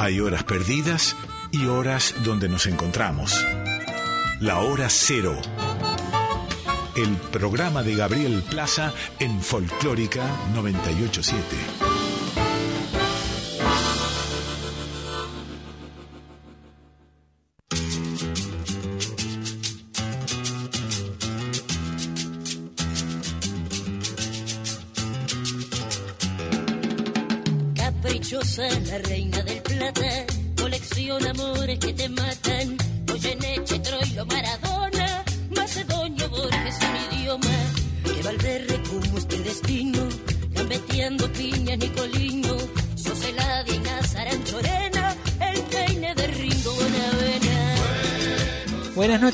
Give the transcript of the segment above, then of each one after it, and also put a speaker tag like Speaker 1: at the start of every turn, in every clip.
Speaker 1: Hay horas perdidas y horas donde nos encontramos. La hora cero. El programa de Gabriel Plaza en Folclórica 987.
Speaker 2: Caprichosa, la reina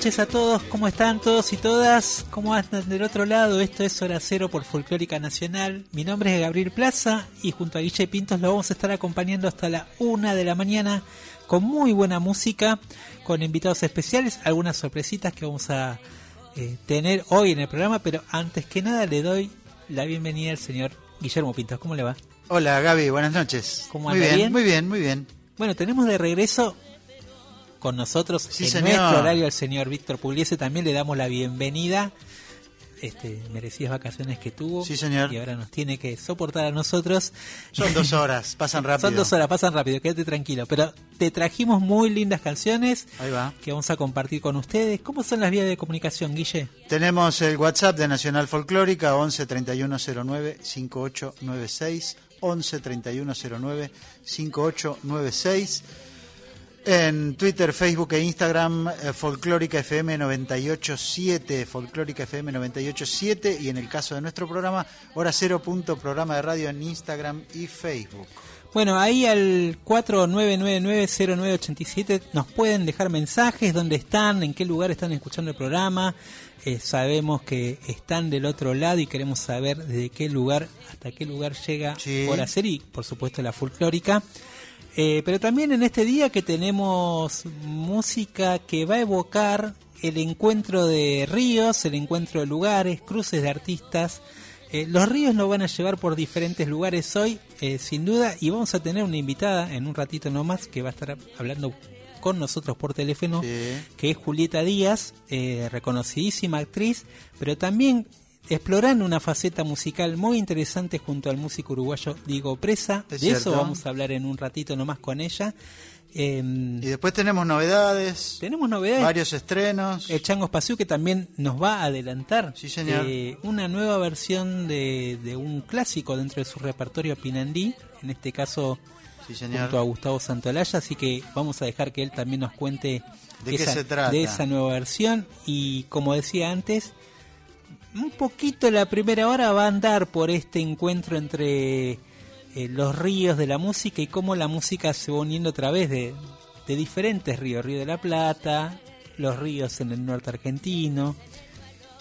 Speaker 3: noches a todos, ¿cómo están todos y todas? ¿Cómo andan del otro lado? Esto es Hora Cero por Folclórica Nacional. Mi nombre es Gabriel Plaza y junto a Guille Pintos lo vamos a estar acompañando hasta la una de la mañana con muy buena música, con invitados especiales, algunas sorpresitas que vamos a eh, tener hoy en el programa, pero antes que nada le doy la bienvenida al señor Guillermo Pintos. ¿Cómo le va?
Speaker 4: Hola Gaby, buenas noches.
Speaker 3: ¿Cómo
Speaker 4: muy
Speaker 3: anda,
Speaker 4: bien,
Speaker 3: bien?
Speaker 4: muy bien, muy bien.
Speaker 3: Bueno, tenemos de regreso con nosotros
Speaker 4: Sí,
Speaker 3: en
Speaker 4: señor.
Speaker 3: nuestro horario al señor Víctor Pugliese. También le damos la bienvenida. Este, merecidas vacaciones que tuvo.
Speaker 4: Sí, señor.
Speaker 3: Y ahora nos tiene que soportar a nosotros.
Speaker 4: Son dos horas, pasan rápido.
Speaker 3: Son dos horas, pasan rápido, quédate tranquilo. Pero te trajimos muy lindas canciones
Speaker 4: Ahí va.
Speaker 3: que vamos a compartir con ustedes. ¿Cómo son las vías de comunicación, Guille?
Speaker 4: Tenemos el WhatsApp de Nacional Folclórica 11 3109 5896 11 3109 5896 en Twitter, Facebook e Instagram eh, Folclórica FM 987 Folclórica FM 987 y en el caso de nuestro programa Hora Cero punto programa de radio en Instagram y Facebook.
Speaker 3: Bueno, ahí al 49990987 nos pueden dejar mensajes, dónde están, en qué lugar están escuchando el programa. Eh, sabemos que están del otro lado y queremos saber desde qué lugar hasta qué lugar llega
Speaker 4: Sí.
Speaker 3: por hacer y por supuesto la folclórica. Eh, pero también en este día que tenemos música que va a evocar el encuentro de ríos, el encuentro de lugares, cruces de artistas. Eh, los ríos nos van a llevar por diferentes lugares hoy, eh, sin duda, y vamos a tener una invitada en un ratito nomás que va a estar hablando con nosotros por teléfono,
Speaker 4: Sí.
Speaker 3: que es Julieta Díaz, eh, reconocidísima actriz, pero también explorando una faceta musical muy interesante junto al músico uruguayo Diego Presa.
Speaker 4: Es
Speaker 3: de eso vamos a hablar en un ratito nomás con ella. Eh,
Speaker 4: Y después tenemos novedades,
Speaker 3: tenemos novedades.
Speaker 4: varios estrenos.
Speaker 3: El Chango Espacio que también nos va a adelantar
Speaker 4: Sí, señor.
Speaker 3: eh, una nueva versión de, de un clásico dentro de su repertorio Pinandí, en este caso
Speaker 4: Sí, señor.
Speaker 3: junto a Gustavo Santolaya, así que vamos a dejar que él también nos cuente
Speaker 4: ¿De qué se trata?
Speaker 3: de esa nueva versión y como decía antes, un poquito la primera hora va a andar por este encuentro entre eh, los ríos de la música y cómo la música se va uniendo a través de, de diferentes ríos, Río de la Plata, los ríos en el norte argentino.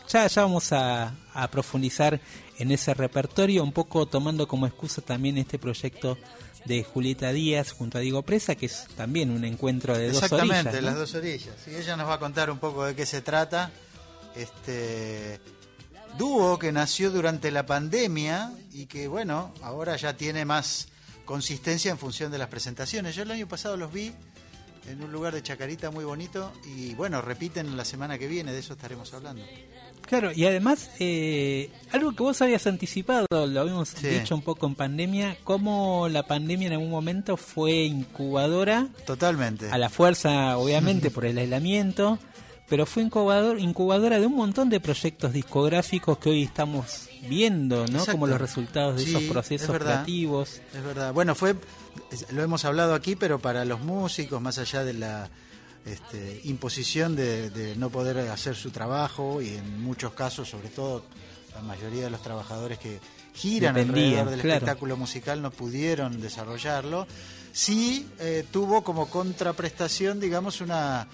Speaker 3: Ya, ya vamos a, a profundizar en ese repertorio, un poco tomando como excusa también este proyecto de Julieta Díaz junto a Diego Presa, que es también un encuentro de dos
Speaker 4: Exactamente,
Speaker 3: orillas. ¿no?
Speaker 4: las dos orillas. Y ella nos va a contar un poco de qué se trata. Este dúo que nació durante la pandemia y que, bueno, ahora ya tiene más consistencia en función de las presentaciones. Yo el año pasado los vi en un lugar de Chacarita muy bonito y, bueno, repiten la semana que viene, de eso estaremos hablando.
Speaker 3: Claro, y además, eh, algo que vos habías anticipado, lo habíamos
Speaker 4: Sí.
Speaker 3: dicho un poco en pandemia, cómo la pandemia en algún momento fue incubadora,
Speaker 4: Totalmente.
Speaker 3: a la fuerza, obviamente, por el aislamiento, pero fue incubador, incubadora de un montón de proyectos discográficos que hoy estamos viendo, ¿no?
Speaker 4: Exacto.
Speaker 3: Como los resultados de
Speaker 4: Sí,
Speaker 3: esos
Speaker 4: es
Speaker 3: procesos
Speaker 4: verdad.
Speaker 3: creativos.
Speaker 4: Es verdad. Bueno, fue, es- lo hemos hablado aquí, pero para los músicos, más allá de la este, imposición de, de no poder hacer su trabajo y en muchos casos, sobre todo la mayoría de los trabajadores que giran alrededor del
Speaker 3: claro.
Speaker 4: espectáculo musical no pudieron desarrollarlo, sí eh, tuvo como contraprestación, digamos, una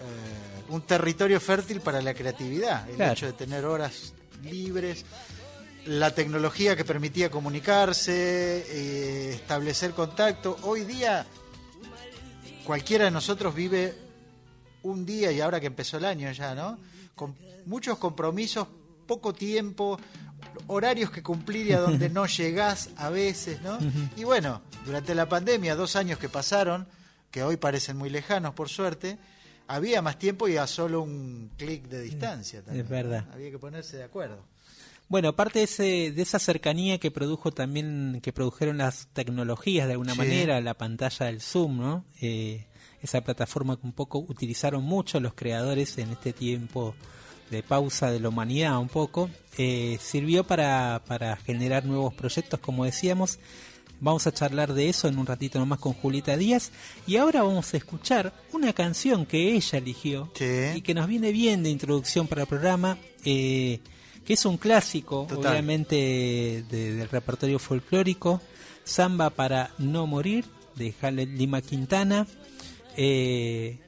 Speaker 4: eh, un territorio fértil para la creatividad, el
Speaker 3: Claro.
Speaker 4: hecho de tener horas libres, la tecnología que permitía comunicarse, eh, establecer contacto. Hoy día cualquiera de nosotros vive un día y ahora que empezó el año ya, ¿no? Con muchos compromisos, poco tiempo, horarios que cumplir y a donde no llegás a veces, ¿no? Y bueno, durante la pandemia, dos años que pasaron, que hoy parecen muy lejanos por suerte, había más tiempo y a solo un clic de distancia. También,
Speaker 3: es verdad.
Speaker 4: Había que ponerse de acuerdo.
Speaker 3: Bueno, aparte de, ese, de esa cercanía que produjo también, que produjeron las tecnologías de alguna manera, la pantalla del Zoom, ¿no? Eh, esa plataforma que un poco utilizaron mucho los creadores en este tiempo de pausa de la humanidad un poco, eh, sirvió para, para generar nuevos proyectos, como decíamos. Vamos a charlar de eso en un ratito nomás con Julita Díaz. Y ahora vamos a escuchar una canción que ella eligió y que nos viene bien de introducción para el programa, eh, que es un clásico, obviamente, del repertorio folclórico. Samba para no morir, de Jale Lima Quintana. Eh,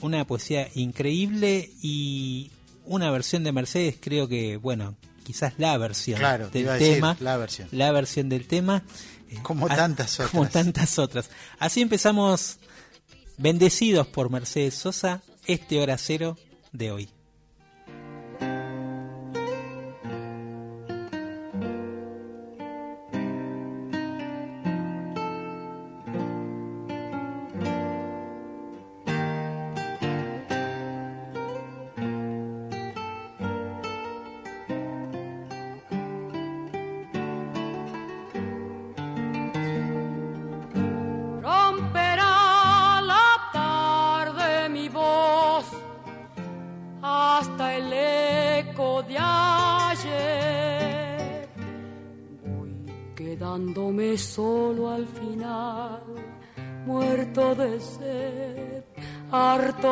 Speaker 3: una poesía increíble y una versión de Mercedes, creo que, bueno, quizás la versión del tema.
Speaker 4: la versión.
Speaker 3: La versión del tema.
Speaker 4: Como tantas otras.
Speaker 3: Como tantas otras. Así empezamos, bendecidos por Mercedes Sosa, este hora cero de hoy.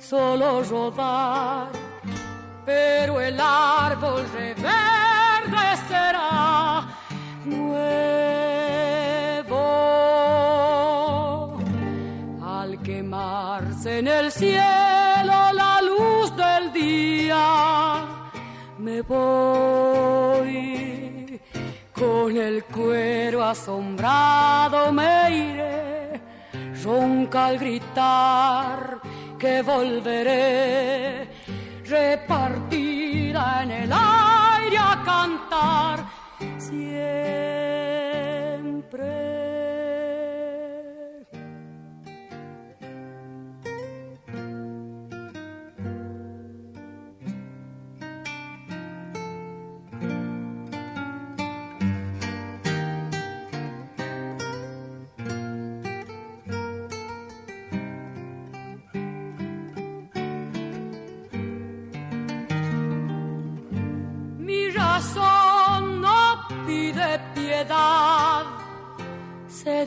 Speaker 5: solo rodar, pero el árbol reverdecerá nuevo. Al quemarse en el cielo la luz del día, me voy con el cuero asombrado me iré, ronca al gritar que volveré, repartida en el aire a cantar. Se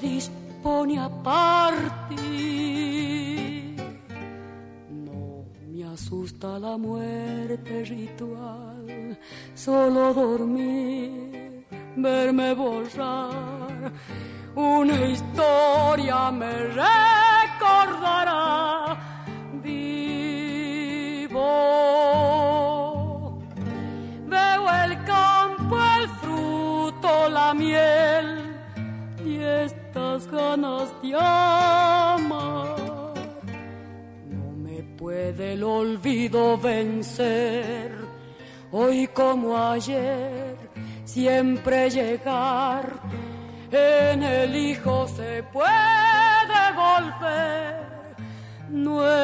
Speaker 5: dispone a partir. No me asusta la muerte ritual, solo dormir, verme borrar. Una historia me recordará vivo. Veo el campo, el fruto, la miel ganas de amar. No me puede el olvido vencer, hoy como ayer, siempre llegar. En el hijo se puede volver nuevo.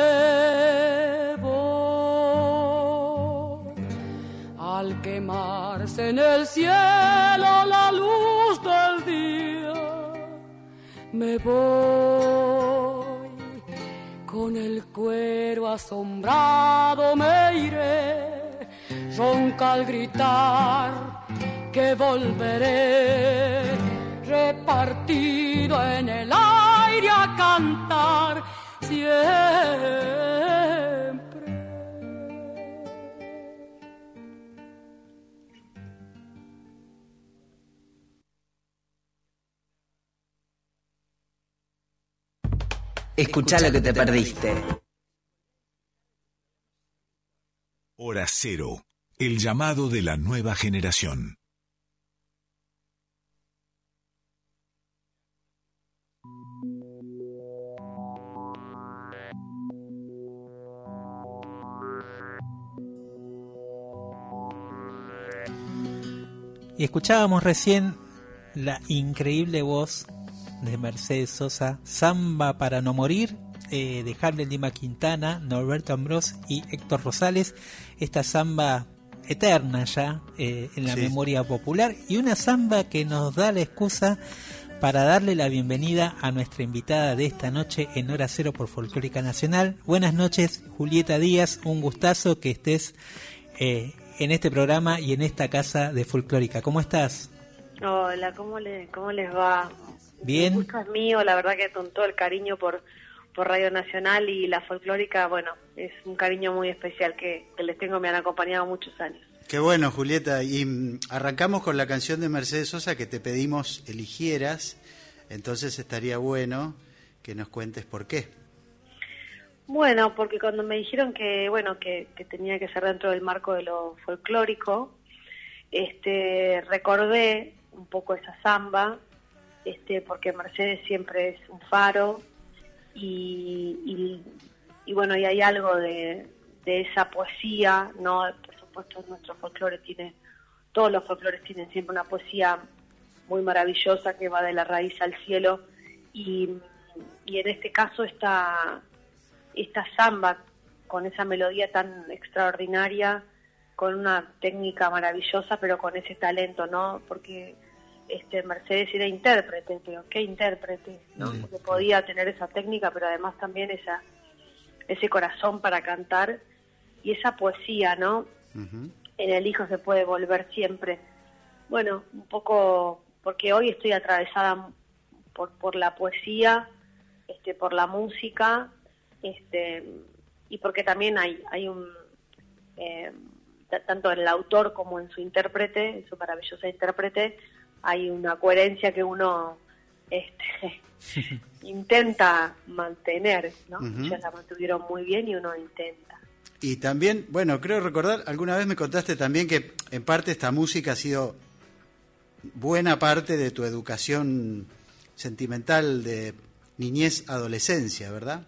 Speaker 5: Al quemarse en el cielo la luz me voy. Con el cuero asombrado me iré, ronca al gritar que volveré, repartido en el aire a cantar.
Speaker 6: Escucha lo que te perdiste.
Speaker 1: Hora Cero, el llamado de la nueva generación.
Speaker 3: Y escuchábamos recién la increíble voz de Mercedes Sosa, Samba para no morir, eh, de Harlem Lima Quintana, Norberto Ambrós y Héctor Rosales, esta samba eterna ya eh, en la
Speaker 4: Sí.
Speaker 3: memoria popular y una samba que nos da la excusa para darle la bienvenida a nuestra invitada de esta noche en Hora Cero por Folclórica Nacional. Buenas noches, Julieta Díaz, un gustazo que estés eh, en este programa y en esta casa de Folclórica. ¿Cómo estás?
Speaker 7: Hola, ¿cómo, le, ¿cómo les va?
Speaker 3: Bien.
Speaker 7: El gusto es mío, la verdad que con todo el cariño por, por Radio Nacional y la folclórica, bueno, es un cariño muy especial que, que les tengo, me han acompañado muchos años.
Speaker 4: Qué bueno, Julieta. Y mm, arrancamos con la canción de Mercedes Sosa que te pedimos eligieras. Entonces estaría bueno que nos cuentes por qué.
Speaker 7: Bueno, porque cuando me dijeron que, bueno, que, que tenía que ser dentro del marco de lo folclórico, este, recordé un poco esa samba, este, porque Mercedes siempre es un faro y, y, y bueno, y hay algo de, de esa poesía, ¿no? Por supuesto, nuestro folclore tiene, todos los folclores tienen siempre una poesía muy maravillosa que va de la raíz al cielo y, y en este caso esta, esta samba con esa melodía tan extraordinaria, con una técnica maravillosa, pero con ese talento, ¿no? Porque este Mercedes era intérprete, pero qué intérprete, ¿no?
Speaker 4: Mm.
Speaker 7: Porque podía tener esa técnica, pero además también esa ese corazón para cantar y esa poesía, ¿no? En el hijo se puede volver siempre. Bueno, un poco porque hoy estoy atravesada por, por la poesía, este, por la música, este, y porque también hay, hay un, eh, ta- tanto en el autor como en su intérprete, en su maravillosa intérprete, hay una coherencia que uno este, intenta mantener, ¿no?
Speaker 4: Ujú.
Speaker 7: Ellos la mantuvieron muy bien y uno intenta.
Speaker 4: Y también, bueno, creo recordar, alguna vez me contaste también que en parte esta música ha sido buena parte de tu educación sentimental de niñez, adolescencia, ¿verdad?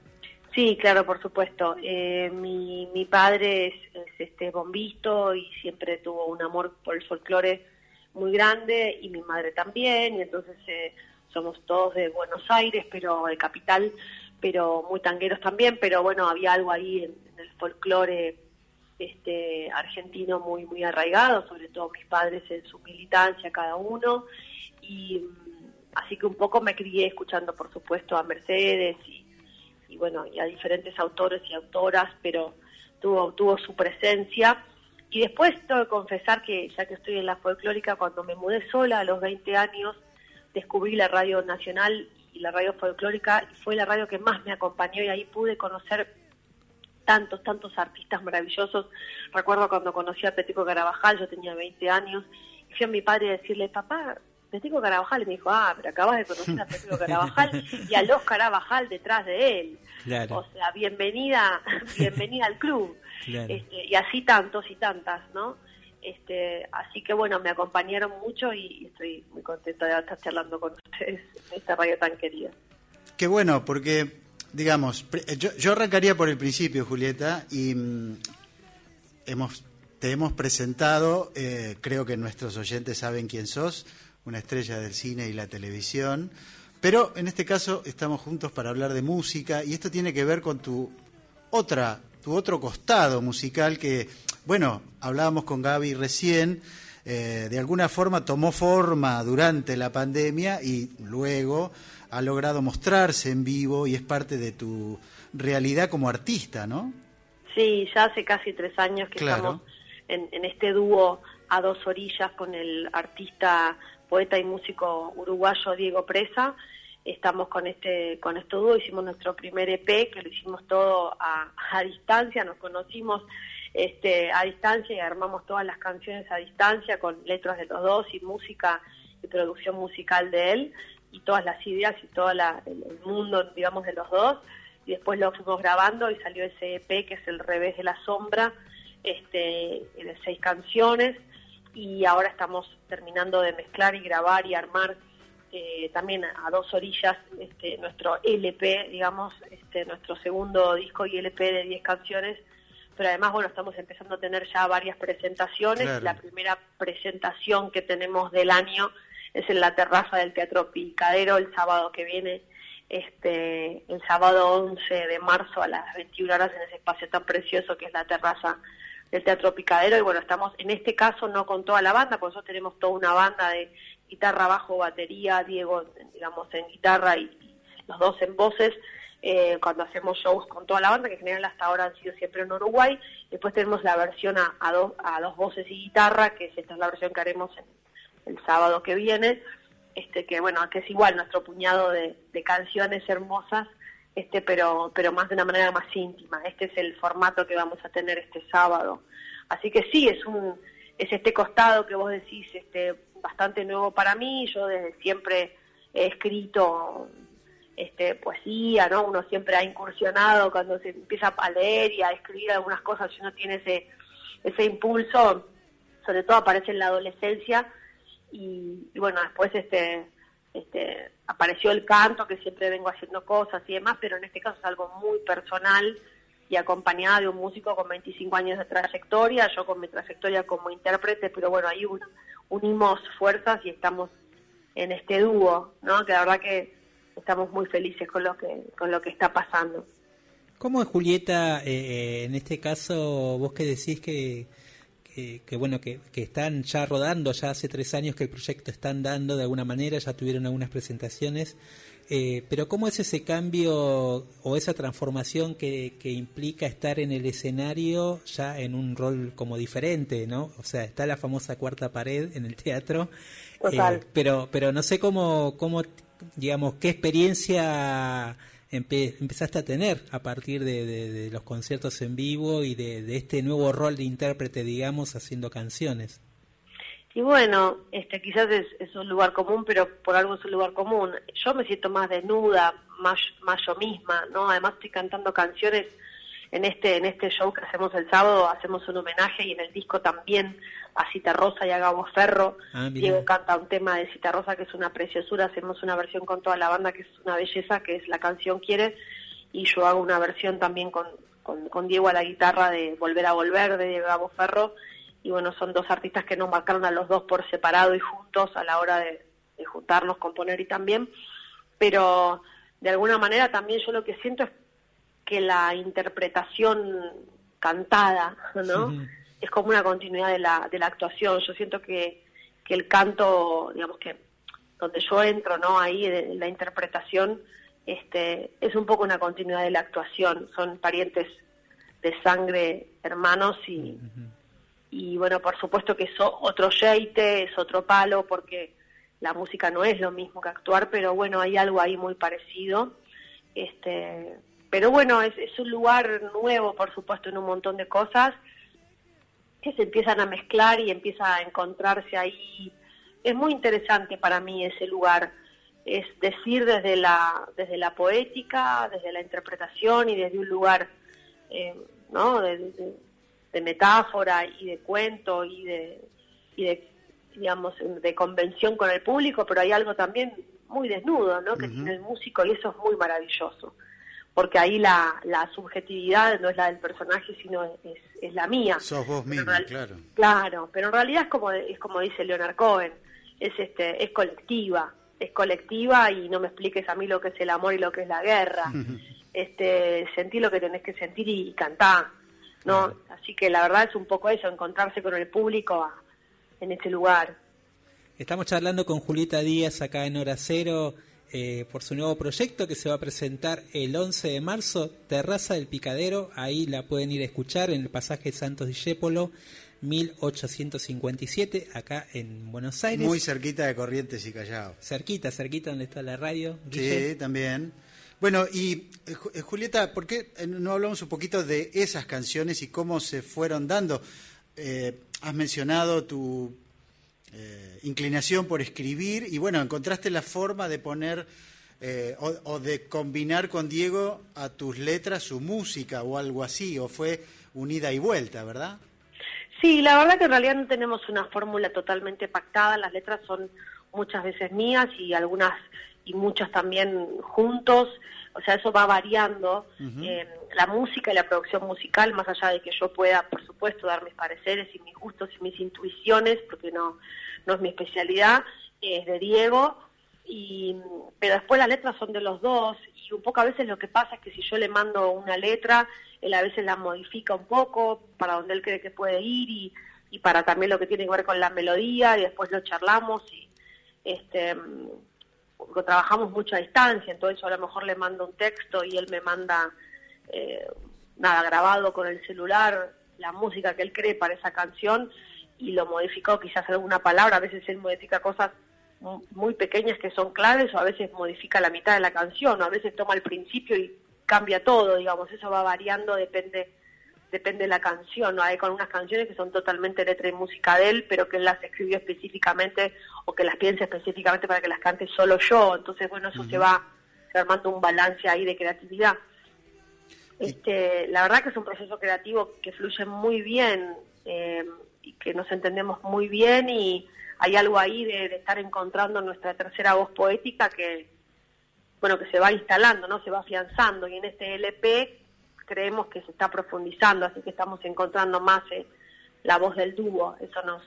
Speaker 7: Sí, claro, por supuesto. Eh, mi, mi padre es, es, este bombisto y siempre tuvo un amor por el folclore muy grande y mi madre también y entonces eh, somos todos de Buenos Aires, pero de capital, pero muy tangueros también, pero bueno, había algo ahí en, en el folclore este argentino muy muy arraigado, sobre todo mis padres en su militancia cada uno y mm, así que un poco me crié escuchando por supuesto a Mercedes y, y bueno, y a diferentes autores y autoras, pero tuvo tuvo su presencia y después tengo que confesar que ya que estoy en la folclórica cuando me mudé sola a los 20 años descubrí la radio nacional y la radio folclórica y fue la radio que más me acompañó y ahí pude conocer tantos, tantos artistas maravillosos. Recuerdo cuando conocí a Petico Carabajal, yo tenía 20 años, y fui a mi padre a decirle, papá, Petico Carabajal, y me dijo, ah, pero acabas de conocer a Petico Carabajal y a los Carabajal detrás de él.
Speaker 3: Claro.
Speaker 7: O sea, bienvenida, bienvenida al club.
Speaker 3: Claro.
Speaker 7: Este, y así tantos y tantas, ¿no? Este, así que bueno, me acompañaron mucho y estoy muy contenta de estar charlando con ustedes en esta radio tan querida.
Speaker 4: Qué bueno, porque, digamos, yo, yo arrancaría por el principio, Julieta, y mm, hemos, te hemos presentado, eh, creo que nuestros oyentes saben quién sos, una estrella del cine y la televisión, pero en este caso estamos juntos para hablar de música y esto tiene que ver con tu otra, tu otro costado musical que, bueno, hablábamos con Gaby recién, eh, de alguna forma tomó forma durante la pandemia y luego ha logrado mostrarse en vivo y es parte de tu realidad como artista, ¿no?
Speaker 7: Sí, ya hace casi tres años que
Speaker 4: Claro.
Speaker 7: estamos en, en este dúo a dos orillas con el artista, poeta y músico uruguayo Diego Presa. Estamos con este con este dúo, hicimos nuestro primer EP, que lo hicimos todo a, a distancia, nos conocimos este, a distancia y armamos todas las canciones a distancia con letras de los dos y música y producción musical de él y todas las ideas y todo la, el, mundo, digamos, de los dos. y después lo fuimos grabando y salió ese EP que es El revés de la sombra, este, de seis canciones y ahora estamos terminando de mezclar y grabar y armar eh, también a dos orillas este, nuestro LP, digamos, este, nuestro segundo disco y LP de 10 canciones, pero además, bueno, estamos empezando a tener ya varias presentaciones. La primera presentación que tenemos del año es en la terraza del Teatro Picadero el sábado que viene, este, el sábado 11 de marzo a las 21 horas en ese espacio tan precioso que es la terraza del Teatro Picadero. Y bueno, estamos en este caso no con toda la banda, por eso tenemos toda una banda de guitarra, bajo, batería, Diego, digamos, en guitarra y, los dos en voces, eh, cuando hacemos shows con toda la banda, que en general hasta ahora han sido siempre en Uruguay. Después tenemos la versión a, dos, a dos voces y guitarra, que es esta es la versión que haremos el sábado que viene, este que bueno, que es igual nuestro puñado de, de canciones hermosas, este pero pero más de una manera más íntima. Este es el formato que vamos a tener este sábado. Así que sí, es un es este costado que vos decís, este bastante nuevo para mí. Yo desde siempre he escrito este, poesía, ¿no? Uno siempre ha incursionado cuando se empieza a leer y a escribir algunas cosas, si uno tiene ese, ese impulso, sobre todo aparece en la adolescencia y, bueno, después este, este, apareció el canto, que siempre vengo haciendo cosas y demás, pero en este caso es algo muy personal y acompañada de un músico con 25 años de trayectoria, yo con mi trayectoria como intérprete, pero bueno, ahí uno unimos fuerzas y estamos en este dúo, ¿no? Que la verdad que estamos muy felices con lo que con lo que está pasando.
Speaker 3: ¿Cómo es Julieta, eh, eh, en este caso, vos que decís que, que, bueno, que, que, están ya rodando, ya hace tres años que el proyecto está andando de alguna manera, ya tuvieron algunas presentaciones, eh, pero ¿cómo es ese cambio o esa transformación que, que, implica estar en el escenario ya en un rol como diferente, ¿no? O sea, está la famosa cuarta pared en el teatro, eh, pero, pero no sé cómo, cómo, digamos, qué experiencia empezaste a tener a partir de, los conciertos en vivo y de, de este nuevo rol de intérprete, digamos, haciendo canciones.
Speaker 7: Y bueno, este quizás es, un lugar común, pero por algo es un lugar común. Yo me siento más desnuda, más, más yo misma, ¿no? Además estoy cantando canciones en este en este show que hacemos el sábado, hacemos un homenaje y en el disco también a Cita Rosa y a Gabo Ferro. Ah, Diego canta un tema de Cita Rosa que es una preciosura, hacemos una versión con toda la banda que es una belleza, que es La canción quiere, y yo hago una versión también con, con, con Diego a la guitarra de Volver a Volver de Gabo Ferro y bueno, son dos artistas que nos marcaron a los dos por separado y juntos a la hora de, juntarnos, componer y también, pero de alguna manera también yo lo que siento es que la interpretación cantada, ¿no? Es como una continuidad de la, de la actuación. Yo siento que, que el canto, digamos que donde yo entro, ¿no? Ahí de la interpretación, este, es un poco una continuidad de la actuación. Son parientes de sangre, hermanos y, y bueno, por supuesto que es otro jeite, es otro palo, porque la música no es lo mismo que actuar, pero bueno, hay algo ahí muy parecido. Este, pero bueno, es, es un lugar nuevo, por supuesto, en un montón de cosas que se empiezan a mezclar y empieza a encontrarse ahí. Es muy interesante para mí ese lugar, es decir, desde la, desde la poética, desde la interpretación y desde un lugar, eh, ¿no? de metáfora y de cuento y de, y de digamos de convención con el público pero hay algo también muy desnudo no que tiene el músico y eso es muy maravilloso porque ahí la, la subjetividad no es la del personaje sino es, es la mía.
Speaker 4: Sos vos mismo claro.
Speaker 7: Claro pero en realidad es como es como dice Leonard Cohen es este es colectiva es colectiva y no me expliques a mí lo que es el amor y lo que es la guerra. Este sentí lo que tenés que sentir y cantar ¿no? Así que la verdad es un poco eso, encontrarse con el público en ese lugar.
Speaker 3: Estamos charlando con Julieta Díaz acá en Hora Cero eh, por su nuevo proyecto que se va a presentar el 11 de marzo, Terraza del Picadero, ahí la pueden ir a escuchar en el pasaje Santos Discépolo. 1857, acá en Buenos Aires.
Speaker 4: Muy cerquita de Corrientes y Callao.
Speaker 3: Cerquita, cerquita donde está la radio.
Speaker 4: Sí, también. Bueno, y eh, eh, Julieta, ¿por qué eh, no hablamos un poquito de esas canciones y cómo se fueron dando? has mencionado tu inclinación por escribir y bueno, encontraste la forma de poner eh, o, o de combinar con Diego a tus letras su música o algo así, o fue unida y vuelta, ¿verdad?
Speaker 7: Sí, la verdad que en realidad no tenemos una fórmula totalmente pactada, las letras son muchas veces mías y algunas y muchas también juntos, o sea, eso va variando. Eh, la música y la producción musical, más allá de que yo pueda, por supuesto, dar mis pareceres y mis gustos y mis intuiciones, porque no, no es mi especialidad, es de Diego, y, pero después las letras son de los dos, y un poco a veces lo que pasa es que si yo le mando una letra, él a veces la modifica un poco para donde él cree que puede ir y, y para también lo que tiene que ver con la melodía, y después lo charlamos y este trabajamos mucho a distancia, entonces yo a lo mejor le mando un texto y él me manda eh, nada grabado con el celular, la música que él cree para esa canción y lo modificó quizás alguna palabra, a veces él modifica cosas muy pequeñas que son claves o a veces modifica la mitad de la canción o a veces toma el principio y cambia todo, digamos, eso va variando, depende depende de la canción, ¿no? Hay con unas canciones que son totalmente letra y música de él, pero que él las escribió específicamente o que las piensa específicamente para que las cante solo yo. Entonces, bueno, eso se va armando un balance ahí de creatividad. Este, la verdad que es un proceso creativo que fluye muy bien eh, y que nos entendemos muy bien y hay algo ahí de, de, estar encontrando nuestra tercera voz poética que, bueno, que se va instalando, ¿no? Se va afianzando y en este LP creemos que se está profundizando, así que estamos encontrando más eh, la voz del dúo, eso nos,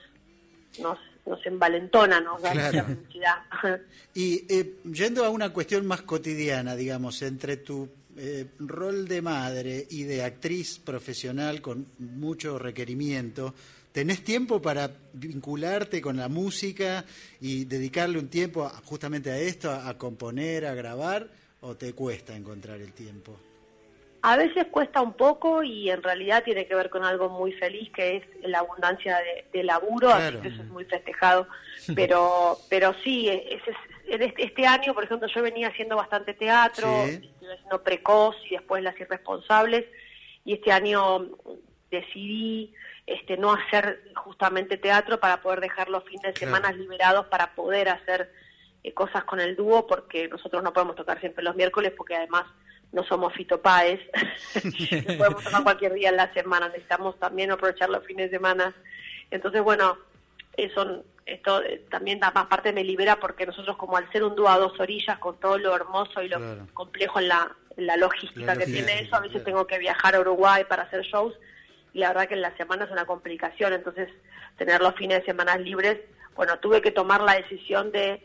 Speaker 7: nos, nos envalentona, nos da
Speaker 4: Claro.
Speaker 7: felicidad.
Speaker 4: Y eh, yendo a una cuestión más cotidiana, digamos, entre tu eh, rol de madre y de actriz profesional con mucho requerimiento, ¿tenés tiempo para vincularte con la música y dedicarle un tiempo a- justamente a esto, a, a componer, a grabar, o te cuesta encontrar el tiempo?
Speaker 7: A veces cuesta un poco y en realidad tiene que ver con algo muy feliz que es la abundancia de, de laburo,
Speaker 4: Claro.
Speaker 7: así que eso es muy festejado. Pero, pero sí, es- este, este año, por ejemplo, yo venía haciendo bastante teatro,
Speaker 4: Sí.
Speaker 7: estuve haciendo precoz y después las irresponsables, y este año decidí este no hacer justamente teatro para poder dejar los fines de
Speaker 4: Claro.
Speaker 7: semana liberados para poder hacer eh, cosas con el dúo porque nosotros no podemos tocar siempre los miércoles porque además no somos Fito Páez, no podemos tocar cualquier día en la semana, necesitamos también aprovechar los fines de semana. Entonces, bueno, eso esto eh, también más parte me libera porque nosotros como al ser un dúo a dos orillas con todo lo hermoso y lo
Speaker 4: Claro.
Speaker 7: complejo en la, en la logística
Speaker 4: La
Speaker 7: que
Speaker 4: logística,
Speaker 7: tiene eso, a veces
Speaker 4: claro.
Speaker 7: tengo que viajar a Uruguay para hacer shows y la verdad que en la semana es una complicación, entonces tener los fines de semana libres, bueno, tuve que tomar la decisión de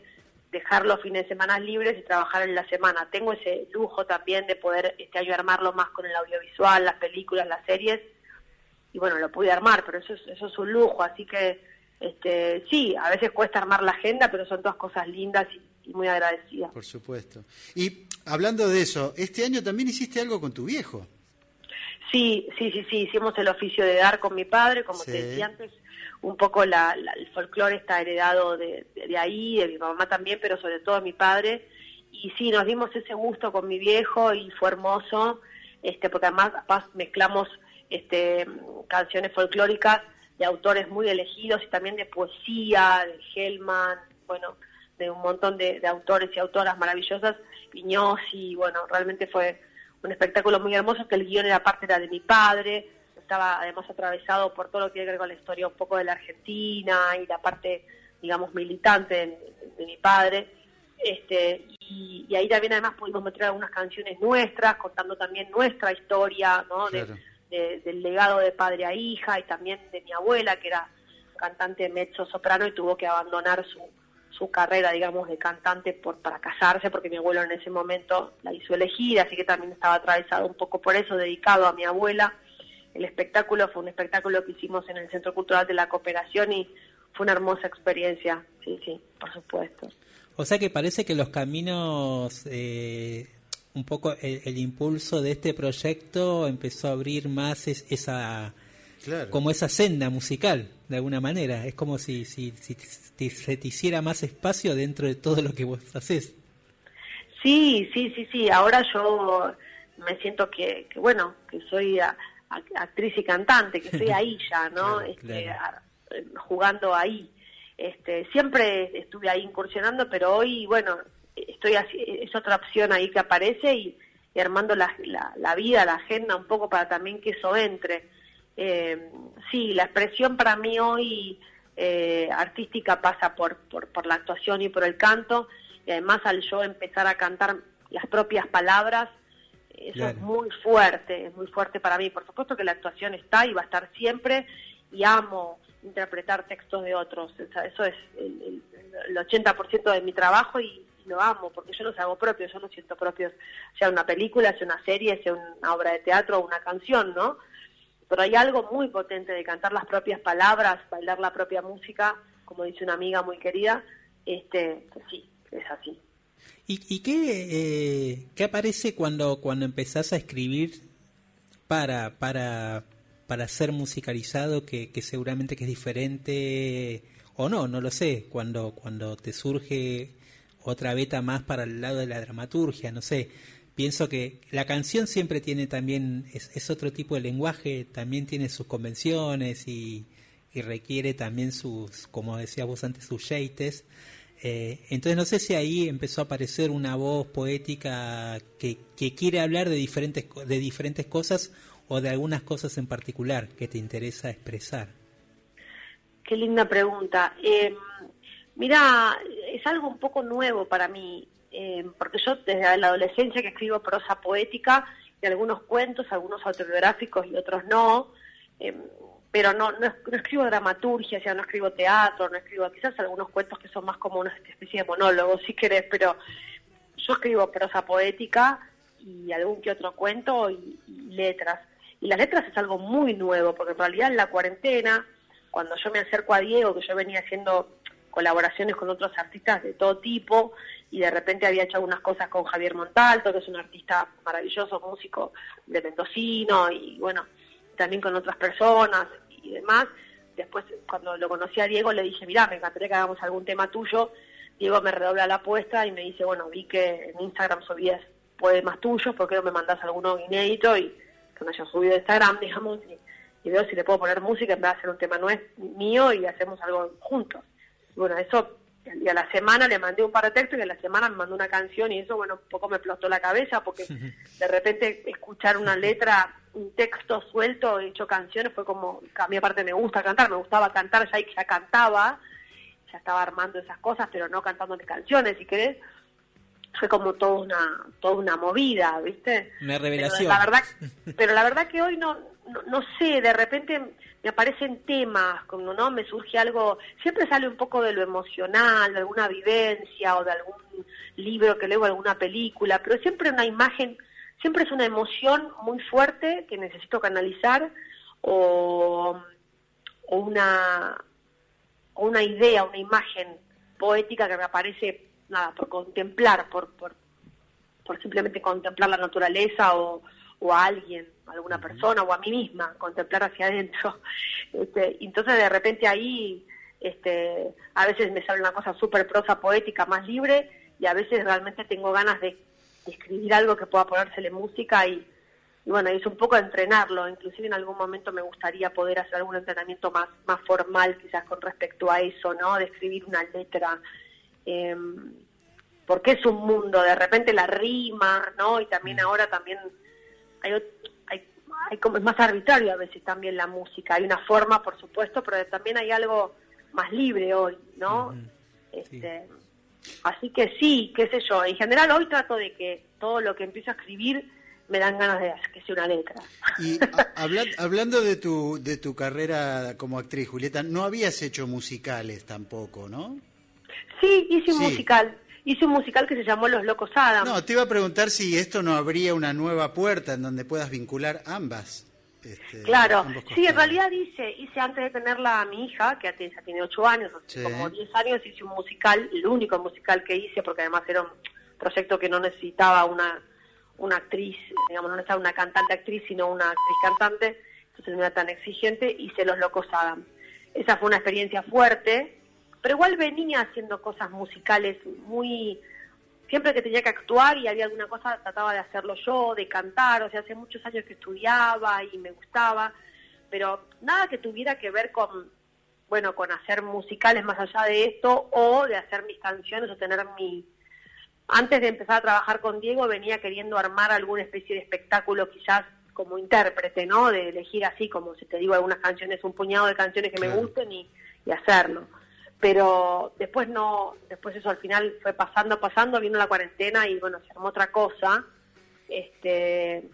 Speaker 7: dejar los fines de semana libres y trabajar en la semana. Tengo ese lujo también de poder este año armarlo más con el audiovisual, las películas, las series, y bueno, lo pude armar, pero eso es, eso es un lujo, así que este sí, a veces cuesta armar la agenda, pero son todas cosas lindas y, y muy agradecidas.
Speaker 4: Por supuesto. Y hablando de eso, este año también hiciste algo con tu viejo.
Speaker 7: Sí, sí, sí, sí, hicimos el oficio de dar con mi padre, como
Speaker 4: Sí.
Speaker 7: te decía antes, un poco la, la- el folclore está heredado de, de- de ahí, de mi mamá también, pero sobre todo de mi padre. Y sí, nos dimos ese gusto con mi viejo y fue hermoso, este, porque además, mezclamos este, canciones folclóricas de autores muy elegidos y también de poesía, de Hellman, bueno, de un montón de, de autores y autoras maravillosas, Piñosi, bueno, realmente fue un espectáculo muy hermoso que el guion era parte era de mi padre, estaba además atravesado por todo lo que tiene que ver con la historia un poco de la Argentina y la parte, digamos, militante de, de mi padre. Este, y, y ahí también además pudimos meter algunas canciones nuestras, contando también nuestra historia, ¿no? De- del legado de padre a hija y también de mi abuela, que era cantante mezzo soprano y tuvo que abandonar su, su carrera, digamos, de cantante por, para casarse, porque mi abuelo en ese momento la hizo elegir, así que también estaba atravesado un poco por eso, dedicado a mi abuela. El espectáculo fue un espectáculo que hicimos en el Centro Cultural de la Cooperación y fue una hermosa experiencia, sí, sí, por supuesto.
Speaker 3: O sea que parece que los caminos, eh, un poco el, el impulso de este proyecto empezó a abrir más es- esa,
Speaker 4: Claro.
Speaker 3: como esa senda musical, de alguna manera. Es como si, si, si te- se te hiciera más espacio dentro de todo lo que vos haces.
Speaker 7: Sí, sí, sí, sí. Ahora yo me siento que, que bueno, que soy a- a- actriz y cantante, que estoy ahí ya, ¿no?
Speaker 3: Claro,
Speaker 7: Este,
Speaker 3: claro.
Speaker 7: a- jugando ahí. Este, siempre estuve ahí incursionando, pero hoy, bueno, estoy así, es otra opción ahí que aparece y, armando la, la, vida, la agenda un poco para también que eso entre. Eh, sí, la expresión para mí hoy eh, artística pasa por, por, por la actuación y por el canto y además al yo empezar a cantar las propias palabras, eso es muy fuerte, es muy fuerte para mí. Por supuesto que la actuación está y va a estar siempre y amo interpretar textos de otros. eso es el, el 80% de mi trabajo y, lo amo porque yo los hago propios, yo los siento propios, sea una película, sea una serie, sea una obra de teatro o una canción, ¿no? Pero hay algo muy potente de cantar las propias palabras, bailar la propia música, como dice una amiga muy querida, este, pues sí, es así.
Speaker 3: ¿Y, y qué, eh, qué aparece cuando, cuando empezás a escribir para, para, para ser musicalizado, que, que seguramente que es diferente, o no, no lo sé, cuando, cuando te surge otra beta más para el lado de la dramaturgia, no sé. Pienso que la canción siempre tiene también, es, es otro tipo de lenguaje, también tiene sus convenciones y, y requiere también sus, como decías vos antes, sus yates. Eh, entonces no sé si ahí empezó a aparecer una voz poética que, que, quiere hablar de diferentes, de diferentes cosas o de algunas cosas en particular que te interesa expresar.
Speaker 7: Qué linda pregunta. Eh, mira, es algo un poco nuevo para mí, eh, porque yo desde la adolescencia que escribo prosa poética y algunos cuentos, algunos autobiográficos y otros no. Pero no, no, escribo dramaturgia, sea, no escribo teatro, no escribo quizás algunos cuentos que son más como una especie de monólogo, si querés, pero yo escribo prosa poética y algún que otro cuento y, letras. Y las letras es algo muy nuevo, porque en realidad en la cuarentena, cuando yo me acerco a Diego, que yo venía haciendo colaboraciones con otros artistas de todo tipo, y de repente había hecho algunas cosas con Javier Montalto, que es un artista maravilloso, músico de Mendocino, y bueno, también con otras personas y demás. Después, cuando lo conocí a Diego, le dije, mira, me encantaría que hagamos algún tema tuyo. Diego me redobla la apuesta y me dice, bueno, vi que en Instagram subías poemas tuyos, ¿por qué no me mandas alguno inédito? Y me haya subido a Instagram, digamos, y, veo si le puedo poner música en vez de hacer un tema no mío y hacemos algo juntos. bueno, eso, y a la semana le mandé un par de textos y a la semana me mandó una canción y eso, bueno, un poco me explotó la cabeza porque de repente escuchar una letra un texto suelto, hecho canciones, fue como, a mí aparte me gusta cantar, me gustaba cantar, ya, ya cantaba, ya estaba armando esas cosas, pero no cantando canciones, si querés, fue como toda una, toda una movida, ¿viste?
Speaker 3: Una revelación.
Speaker 7: Pero la verdad, pero la verdad que hoy no, no, sé, de repente me aparecen temas, como no, me surge algo, siempre sale un poco de lo emocional, de alguna vivencia o de algún libro que leo, alguna película, pero siempre una imagen siempre es una emoción muy fuerte que necesito canalizar o, una, o una idea, una imagen poética que me aparece, nada, por contemplar, por, por, por simplemente contemplar la naturaleza o, o a alguien, a alguna persona o a mí misma, contemplar hacia adentro. Este, entonces de repente ahí este, a veces me sale una cosa súper prosa poética, más libre, y a veces realmente tengo ganas de escribir algo que pueda ponérsele música y, bueno, es un poco entrenarlo, inclusive en algún momento me gustaría poder hacer algún entrenamiento más, más formal quizás con respecto a eso, ¿no? De escribir una letra, eh, porque es un mundo, de repente la rima, ¿no? Y también mm. ahora también hay, hay, hay como es más arbitrario a veces también la música, hay una forma por supuesto, pero también hay algo más libre hoy, ¿no? Este, Así que sí, qué sé yo, en general hoy trato de que todo lo que empiezo a escribir me dan ganas de que sea una letra.
Speaker 4: Y hablando de tu, de tu carrera como actriz, Julieta, no habías hecho musicales tampoco, ¿no?
Speaker 7: Sí, hice un musical. Hice un musical que se llamó Los Locos Adams.
Speaker 4: No, te iba a preguntar si esto no abría una nueva puerta en donde puedas vincular ambas.
Speaker 7: Este, claro, sí, en realidad hice, hice antes de tenerla a mi hija, que ya tiene 8 años, como 10 años, hice un musical, el único musical que hice, porque además era un proyecto que no necesitaba una, una actriz, digamos, no necesitaba una cantante actriz, sino una actriz cantante, entonces no era tan exigente, hice Los Locos Adam. Esa fue una experiencia fuerte, pero igual venía haciendo cosas musicales muy siempre que tenía que actuar y había alguna cosa trataba de hacerlo yo, de cantar, o sea, hace muchos años que estudiaba y me gustaba, pero nada que tuviera que ver con, bueno, con hacer musicales más allá de esto o de hacer mis canciones o tener mi, antes de empezar a trabajar con Diego venía queriendo armar alguna especie de espectáculo quizás como intérprete, ¿no? De elegir así, como si te digo, algunas canciones, un puñado de canciones que me gusten y, y hacerlo. Pero después no, después eso al final fue pasando, pasando, vino la cuarentena y bueno, se armó otra cosa. Este,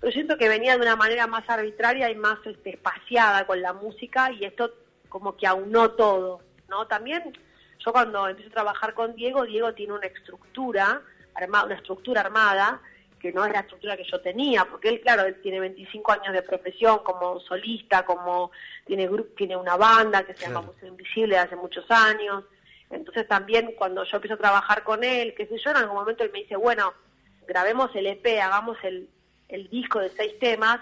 Speaker 7: pero siento que venía de una manera más arbitraria y más este, espaciada con la música y esto como que aunó todo, ¿no? También yo cuando empecé a trabajar con Diego, Diego tiene una estructura, armada, una estructura armada, que no es la estructura que yo tenía, porque él, claro, él tiene 25 años de profesión como solista, como tiene tiene una banda que se llama Museo Invisible hace muchos años. Entonces también cuando yo empiezo a trabajar con él, qué sé yo, en algún momento él me dice, bueno, grabemos el EP, hagamos el, el disco de seis temas.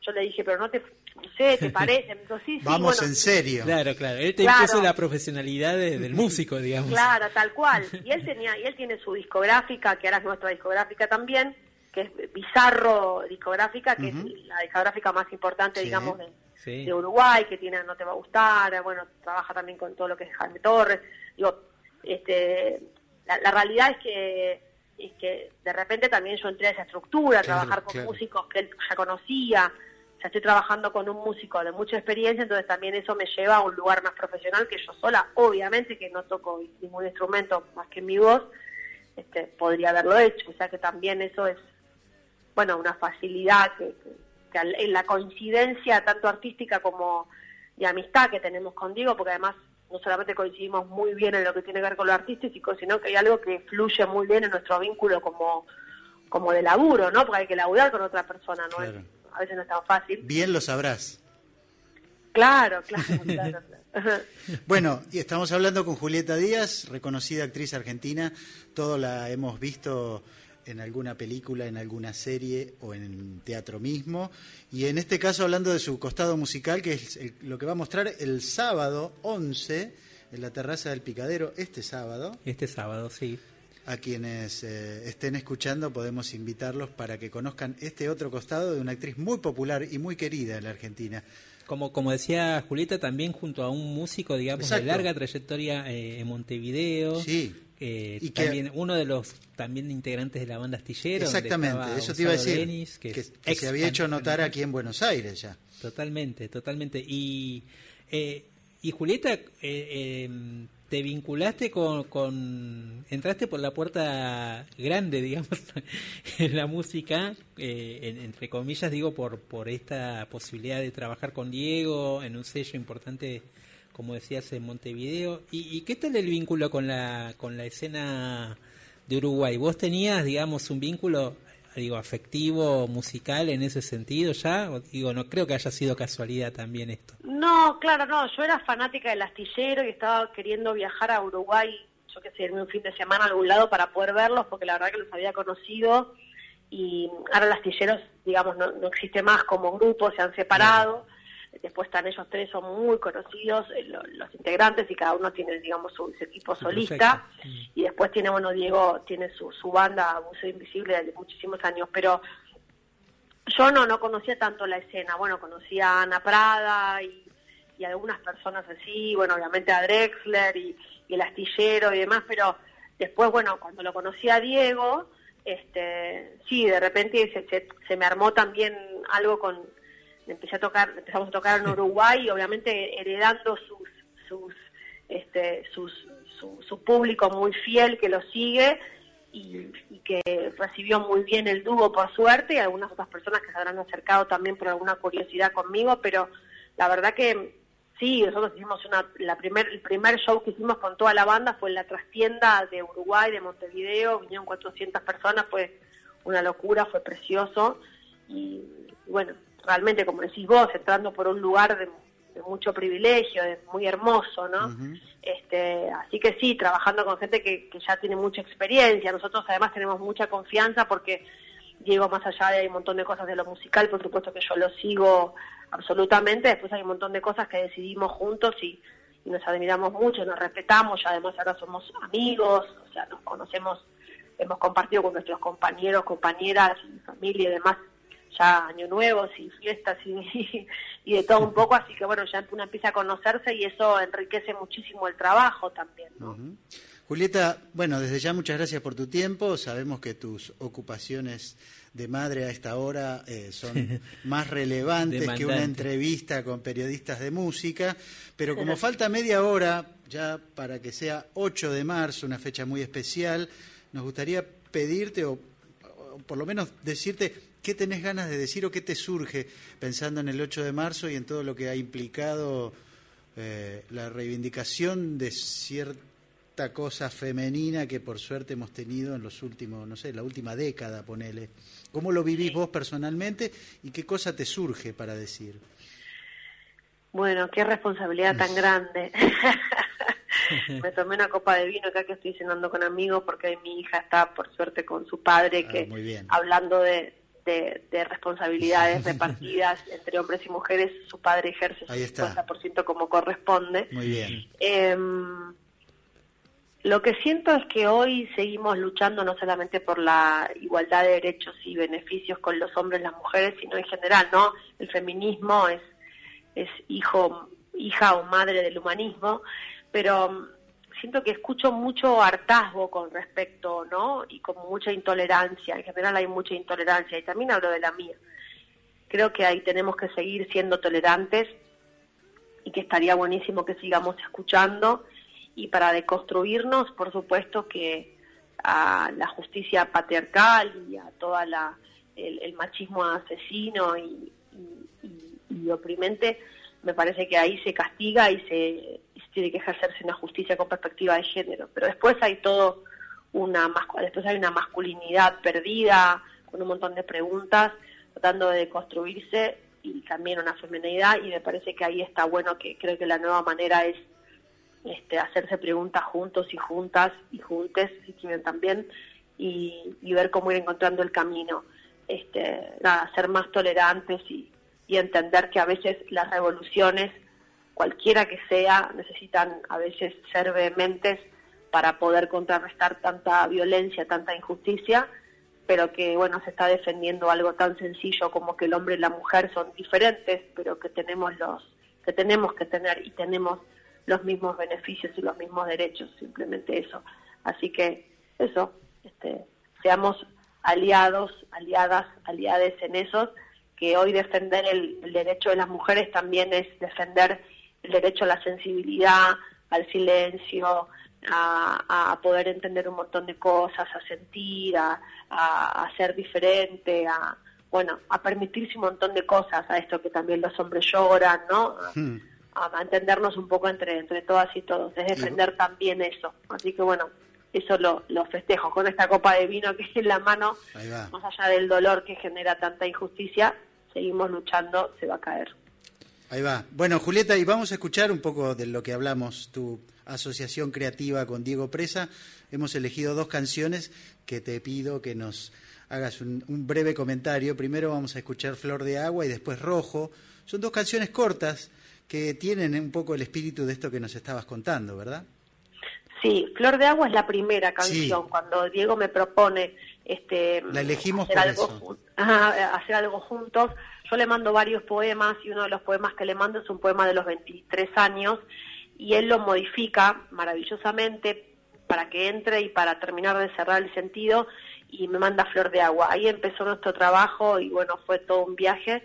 Speaker 7: Yo le dije, pero no te, no sé, ¿te parece? Entonces, sí, sí,
Speaker 4: Vamos
Speaker 7: bueno,
Speaker 4: en serio.
Speaker 3: Claro, claro. Él te
Speaker 7: Claro.
Speaker 3: impuso la profesionalidad de- del músico, digamos.
Speaker 7: Claro, tal cual. Y él tenía, y él tiene su discográfica, que ahora es nuestra discográfica también, que es Bizarro Discográfica, que es la discográfica más importante,
Speaker 4: Sí.
Speaker 7: digamos, de,
Speaker 3: Sí.
Speaker 7: de Uruguay, que tiene No Te Va a Gustar, bueno, trabaja también con todo lo que es Jaime Torres. Digo, este, la, la realidad es que, es que de repente también yo entré a esa estructura,
Speaker 4: Claro,
Speaker 7: trabajar con
Speaker 4: claro.
Speaker 7: músicos que él ya conocía, ya estoy trabajando con un músico de mucha experiencia, entonces también eso me lleva a un lugar más profesional que yo sola, obviamente que no toco ningún instrumento más que mi voz, este, podría haberlo hecho, o sea que también eso es, bueno, una facilidad que, que- que en la coincidencia tanto artística como de amistad que tenemos con Diego, porque además no solamente coincidimos muy bien en lo que tiene que ver con lo artístico, sino que hay algo que fluye muy bien en nuestro vínculo como, como de laburo, ¿no? Porque hay que laburar con otra persona, ¿no?
Speaker 4: Claro.
Speaker 7: Es- a veces no es tan fácil.
Speaker 4: Bien lo sabrás.
Speaker 7: Claro, claro, claro. claro.
Speaker 4: Bueno, y estamos hablando con Julieta Díaz, reconocida actriz argentina. Todo la hemos visto en alguna película, en alguna serie o en teatro mismo. Y en este caso hablando de su costado musical, que es el- lo que va a mostrar el sábado 11 en la terraza del Picadero, este sábado.
Speaker 3: Este sábado, sí.
Speaker 4: A quienes eh, estén escuchando podemos invitarlos para que conozcan este otro costado de una actriz muy popular y muy querida en la Argentina.
Speaker 3: Como, como decía Julieta, también junto a un músico, digamos,
Speaker 4: Exacto.
Speaker 3: de larga trayectoria eh, en Montevideo.
Speaker 4: Sí.
Speaker 3: Eh,
Speaker 4: Y que-
Speaker 3: también uno de los también integrantes de la banda Astillero.
Speaker 4: Exactamente, eso te iba a decir.
Speaker 3: Denis, que
Speaker 4: se había hecho notar aquí en Buenos Aires ya.
Speaker 3: Totalmente, totalmente. Y, eh, y Julieta, eh, eh, te vinculaste con, con- Entraste por la puerta grande, digamos, en la música, eh, en- entre comillas, digo, por, por esta posibilidad de trabajar con Diego en un sello importante, como decías, en Montevideo. ¿Y, y qué tal el vínculo con la, con la escena de Uruguay? ¿Vos tenías, digamos, un vínculo digo afectivo musical en ese sentido ya O, digo no creo que haya sido casualidad también esto
Speaker 7: No, claro, no. Yo era fanática del astillero y estaba queriendo viajar a Uruguay, yo qué sé, irme un fin de semana a algún lado para poder verlos, porque la verdad que los había conocido. Y ahora el astillero, digamos, no, no existe más como grupo, se han separado. Después están ellos tres, son muy conocidos, eh, lo- los integrantes, y cada uno tiene, digamos, su, su equipo solista.
Speaker 3: Mm.
Speaker 7: Y después tiene, bueno, Diego tiene su, su banda Museo Invisible de muchísimos años. Pero yo no, no conocía tanto la escena. Bueno, conocía a Ana Prada y, y algunas personas así, bueno, obviamente a Drexler y, y el astillero y demás, pero después, bueno, cuando lo conocí a Diego, este, sí, de repente se, se, se me armó también algo con, empecé a tocar, empezamos a tocar en Uruguay obviamente heredando sus, sus, este, sus, su, su público muy fiel que lo sigue y, y que recibió muy bien el dúo por suerte. Y algunas otras personas que se habrán acercado también por alguna curiosidad conmigo, pero la verdad que sí, nosotros hicimos una, la primer, el primer show que hicimos con toda la banda fue en la trastienda de Uruguay, de Montevideo, vinieron 400 personas, fue una locura, fue precioso. Y bueno, realmente como decís vos, entrando por un lugar de, de mucho privilegio, de muy hermoso, ¿no? Este, así que sí, trabajando con gente que, que ya tiene mucha experiencia. Nosotros además tenemos mucha confianza porque Diego, más allá de hay un montón de cosas de lo musical, por supuesto que yo lo sigo absolutamente. Después hay un montón de cosas que decidimos juntos y, y nos admiramos mucho, nos respetamos. Y además ahora somos amigos, o sea, nos conocemos, hemos compartido con nuestros compañeros, compañeras, familia y demás ya año nuevos y fiestas y, y de todo un poco, así que bueno, ya uno empieza a conocerse y eso enriquece muchísimo el trabajo también, ¿no?
Speaker 4: Julieta, bueno, desde ya muchas gracias por tu tiempo. Sabemos que tus ocupaciones de madre a esta hora eh, son más relevantes que una entrevista con periodistas de música, pero como falta media hora ya para que sea 8 de marzo, una fecha muy especial, nos gustaría pedirte o, o por lo menos decirte qué tenés ganas de decir o qué te surge pensando en el 8 de marzo y en todo lo que ha implicado eh, la reivindicación de cierta cosa femenina que por suerte hemos tenido en los últimos, no sé, la última década, ponele. ¿Cómo lo vivís vos personalmente y qué cosa te surge para decir?
Speaker 7: Bueno, qué responsabilidad tan grande. Me tomé una copa de vino acá que estoy cenando con amigos porque mi hija está, por suerte, con su padre,
Speaker 4: Ah,
Speaker 7: que
Speaker 4: bien.
Speaker 7: hablando de, de, de responsabilidades repartidas entre hombres y mujeres, su padre ejerce su
Speaker 4: Ahí está.
Speaker 7: 50% como corresponde.
Speaker 4: Muy bien.
Speaker 7: Em, lo que siento es que hoy seguimos luchando no solamente por la igualdad de derechos y beneficios con los hombres y las mujeres, sino en general, ¿no? El feminismo es, es hijo, hija o madre del humanismo, pero siento que escucho mucho hartazgo con respecto, ¿no? Y como mucha intolerancia, en general hay mucha intolerancia, y también hablo de la mía. Creo que ahí tenemos que seguir siendo tolerantes y que estaría buenísimo que sigamos escuchando y para deconstruirnos, por supuesto que a la justicia patriarcal y a toda la el, machismo asesino y oprimente, me parece que ahí se castiga y se, tiene que ejercerse una justicia con perspectiva de género. Pero después hay todo una después hay una masculinidad perdida con un montón de preguntas tratando de construirse y también una feminidad y me parece que ahí está bueno que creo que la nueva manera es este, hacerse preguntas juntos y juntas y juntes, también, y, y ver cómo ir encontrando el camino. Este, nada, ser más tolerantes y, y entender que a veces las revoluciones, cualquiera que sea, necesitan a veces ser vehementes para poder contrarrestar tanta violencia, tanta injusticia, pero que bueno se está defendiendo algo tan sencillo como que el hombre y la mujer son diferentes, pero que tenemos los que tenemos que tener y tenemos los mismos beneficios y los mismos derechos, simplemente eso. Así que eso, este, seamos aliados, aliadas, aliades en esos, que hoy defender el, el derecho de las mujeres también es defender el derecho a la sensibilidad, al silencio, a, a poder entender un montón de cosas, a sentir, a, a, a ser diferente, a bueno, a permitirse un montón de cosas, a esto que también los hombres lloran, ¿no? A,
Speaker 4: Hmm.
Speaker 7: a entendernos un poco entre, entre todas y todos, es defender también eso. Así que bueno, eso lo, lo festejo con esta copa de vino que es en la mano, más allá del dolor que genera tanta injusticia, seguimos luchando, se va a caer.
Speaker 4: Ahí va. Bueno, Julieta, y vamos a escuchar un poco de lo que hablamos, tu asociación creativa con Diego Presa. Hemos elegido dos canciones que te pido que nos hagas un, un breve comentario. Primero vamos a escuchar Flor de Agua y después Rojo. Son dos canciones cortas que tienen un poco el espíritu de esto que nos estabas contando, ¿verdad?
Speaker 7: Sí, Flor de Agua es la primera canción.
Speaker 4: Sí.
Speaker 7: Cuando Diego me propone este
Speaker 4: La elegimos
Speaker 7: hacer
Speaker 4: por
Speaker 7: algo
Speaker 4: eso.
Speaker 7: jun- Ajá, hacer algo juntos, yo le mando varios poemas y uno de los poemas que le mando es un poema de los 23 años y él lo modifica maravillosamente para que entre y para terminar de cerrar el sentido y me manda Flor de Agua. Ahí empezó nuestro trabajo y bueno, fue todo un viaje.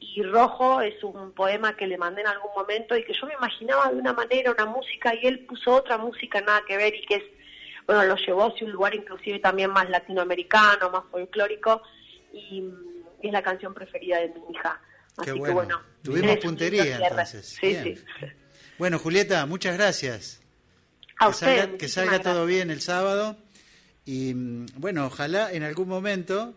Speaker 7: Y Rojo es un poema que le mandé en algún momento y que yo me imaginaba de una manera, una música, y él puso otra música nada que ver y que es, bueno, lo llevó hacia un lugar inclusive también más latinoamericano, más folclórico, y es la canción preferida de mi hija.
Speaker 4: Qué
Speaker 7: Así que
Speaker 4: bueno.
Speaker 7: bueno.
Speaker 4: Tuvimos puntería, entonces.
Speaker 7: Sí,
Speaker 4: Bien.
Speaker 7: sí.
Speaker 4: Bueno, Julieta, muchas gracias.
Speaker 7: A
Speaker 4: que
Speaker 7: usted,
Speaker 4: salga, que salga todo bien el sábado. Y mm, bueno, ojalá en algún momento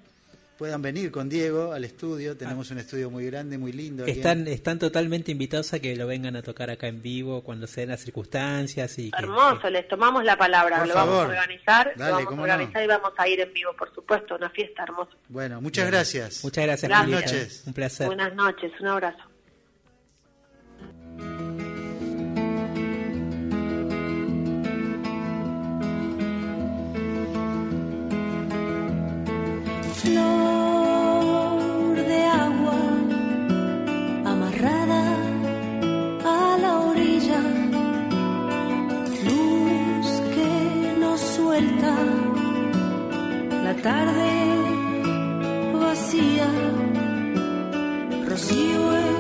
Speaker 4: puedan venir con Diego al estudio. Tenemos un estudio muy grande, muy lindo. aquí
Speaker 3: Están, están totalmente invitados a que lo vengan a tocar acá en vivo cuando se den las circunstancias. y que-
Speaker 7: Hermoso, les tomamos la palabra,
Speaker 4: Por
Speaker 7: lo vamos a organizar,
Speaker 4: Dale,
Speaker 7: lo vamos a
Speaker 4: no.
Speaker 7: organizar y vamos a ir en vivo, por supuesto, una fiesta hermosa.
Speaker 4: Bueno, muchas gracias.
Speaker 3: Muchas gracias,
Speaker 7: Gracias.
Speaker 4: Buenas noches.
Speaker 3: Un placer.
Speaker 7: Buenas noches, un abrazo.
Speaker 6: la tarde vacía,
Speaker 1: rocío.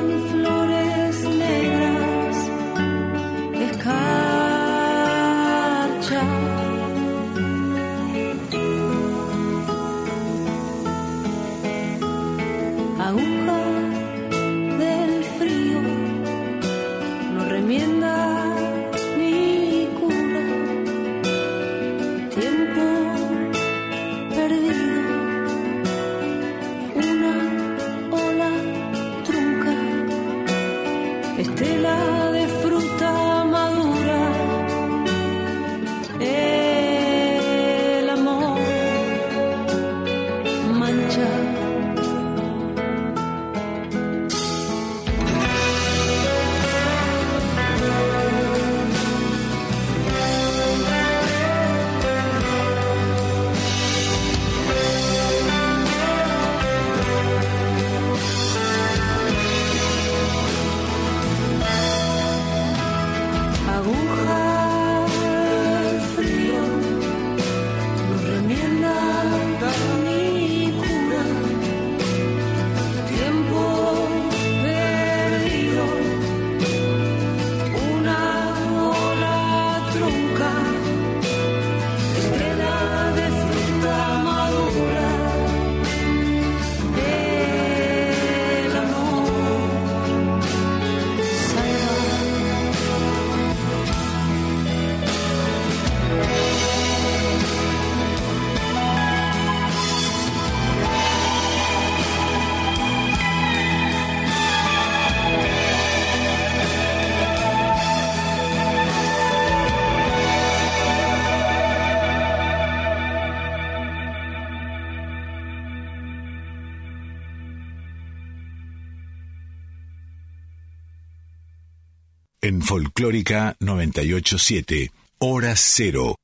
Speaker 1: Folclórica 987, Hora Cero.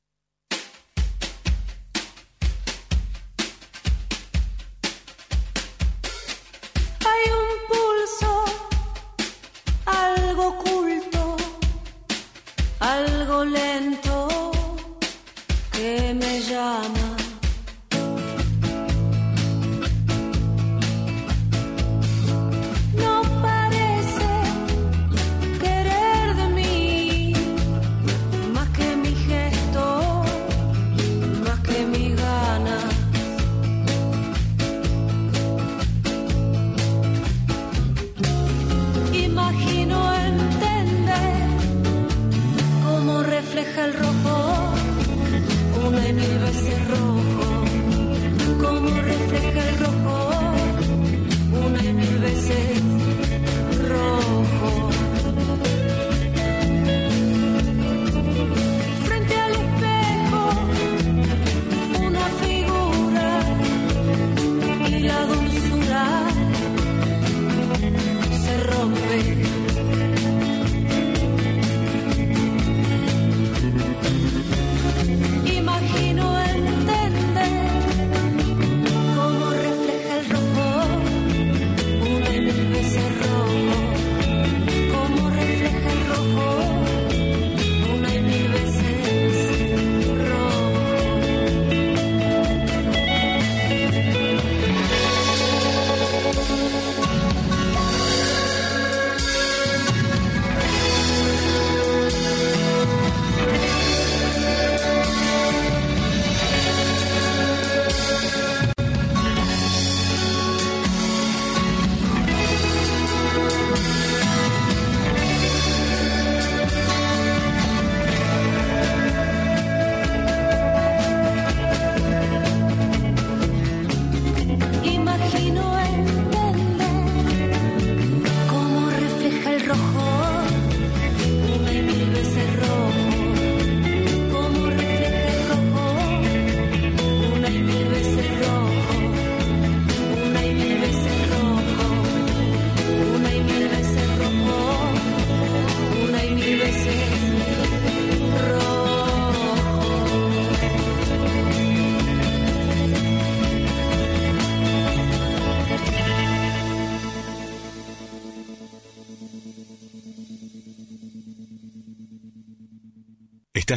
Speaker 6: Hay un pulso, algo oculto, algo lento que me llama.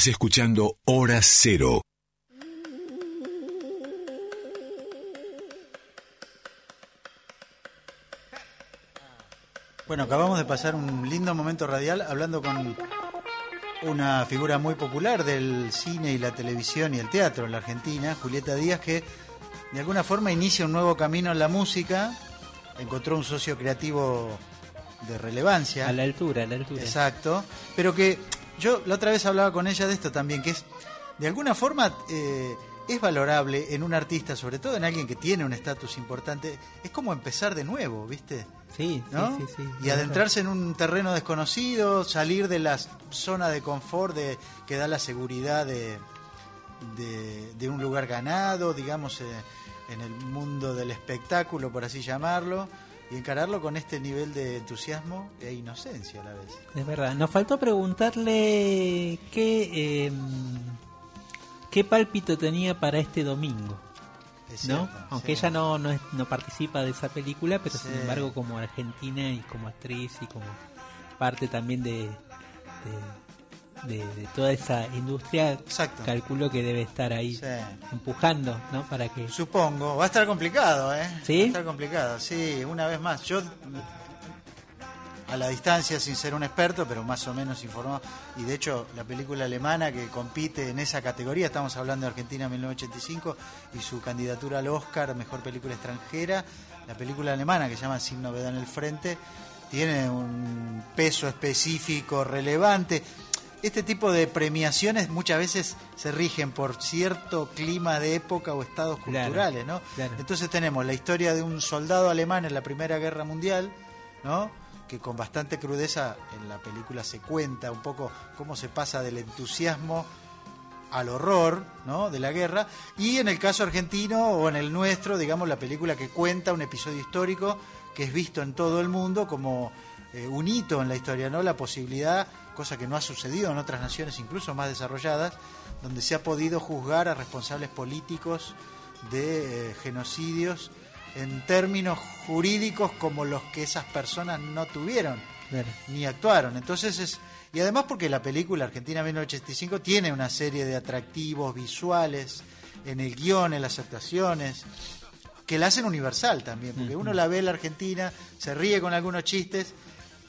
Speaker 1: Estás escuchando Hora Cero.
Speaker 4: Bueno, acabamos de pasar un lindo momento radial hablando con una figura muy popular del cine y la televisión y el teatro en la Argentina, Julieta Díaz, que de alguna forma inicia un nuevo camino en la música, encontró un socio creativo de relevancia.
Speaker 3: A la altura, a la altura.
Speaker 4: Exacto, pero que yo la otra vez hablaba con ella de esto también, que es de alguna forma eh, es valorable en un artista, sobre todo en alguien que tiene un estatus importante, es como empezar de nuevo, ¿viste?
Speaker 3: Sí,
Speaker 4: ¿no?
Speaker 3: sí, sí, sí.
Speaker 4: Y adentrarse en un terreno desconocido, salir de la zona de confort de, que da la seguridad de, de, de un lugar ganado, digamos, eh, en el mundo del espectáculo, por así llamarlo, y encararlo con este nivel de entusiasmo e inocencia a la vez.
Speaker 3: Es verdad. Nos faltó preguntarle qué, eh, qué pálpito tenía para este domingo.
Speaker 4: Es
Speaker 3: ¿no?
Speaker 4: cierto,
Speaker 3: Aunque
Speaker 4: sí.
Speaker 3: ella no, no, es- no participa de esa película, pero sin embargo como argentina y como actriz y como parte también de, de, de- de toda esa industria,
Speaker 4: Exacto.
Speaker 3: calculo que debe estar ahí
Speaker 4: Sí.
Speaker 3: empujando, ¿no? Para que...
Speaker 4: Supongo, va a estar complicado, ¿eh?
Speaker 3: ¿Sí?
Speaker 4: Va a estar complicado, sí, una vez más. Yo, a la distancia, sin ser un experto, pero más o menos informado, y de hecho, la película alemana que compite en esa categoría, estamos hablando de Argentina 1985, y su candidatura al Oscar, Mejor Película Extranjera, la película alemana que se llama Sin Novedad en el Frente, tiene un peso específico relevante. Este tipo de premiaciones muchas veces se rigen por cierto clima de época o estados
Speaker 3: Claro,
Speaker 4: culturales, ¿no?
Speaker 3: claro.
Speaker 4: Entonces tenemos la historia de un soldado alemán en la Primera Guerra Mundial, ¿no? Que con bastante crudeza en la película se cuenta un poco cómo se pasa del entusiasmo al horror, ¿no? De la guerra. Y en el caso argentino o en el nuestro, digamos, la película que cuenta un episodio histórico que es visto en todo el mundo como eh, un hito en la historia, ¿no? La posibilidad, cosa que no ha sucedido en otras naciones incluso más desarrolladas, donde se ha podido juzgar a responsables políticos de eh, genocidios en términos jurídicos como los que esas personas no tuvieron
Speaker 3: Claro.
Speaker 4: ni actuaron. Entonces es y además porque la película Argentina 1985 tiene una serie de atractivos visuales en el guion, en las actuaciones que la hacen universal también, porque uno la ve en la Argentina, se ríe con algunos chistes,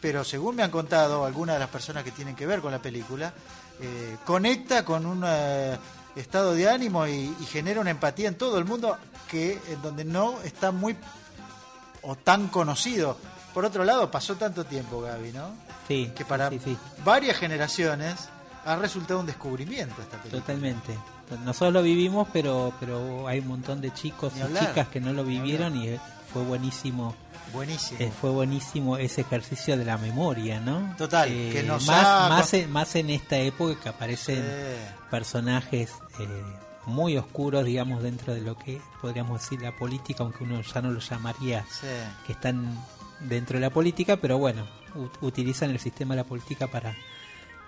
Speaker 4: pero según me han contado algunas de las personas que tienen que ver con la película, eh, conecta con un eh, estado de ánimo y, y genera una empatía en todo el mundo que en donde no está muy o tan conocido. Por otro lado, pasó tanto tiempo, Gaby, ¿no?
Speaker 3: Sí,
Speaker 4: Que para
Speaker 3: sí, sí,
Speaker 4: varias generaciones ha resultado un descubrimiento esta película.
Speaker 3: totalmente. Nosotros lo vivimos, pero pero hay un montón de chicos y chicas que no lo vivieron y eh, fue buenísimo.
Speaker 4: Buenísimo.
Speaker 3: Eh, fue buenísimo ese ejercicio de la memoria, ¿no?
Speaker 4: Total,
Speaker 3: Eh,
Speaker 4: que nos
Speaker 3: más,
Speaker 4: ha-
Speaker 3: más, en, más en esta época que aparecen
Speaker 4: Sí.
Speaker 3: personajes eh, muy oscuros, digamos, dentro de lo que podríamos decir la política, aunque uno ya no lo llamaría
Speaker 4: Sí.
Speaker 3: que están dentro de la política, pero bueno, utilizan el sistema de la política para,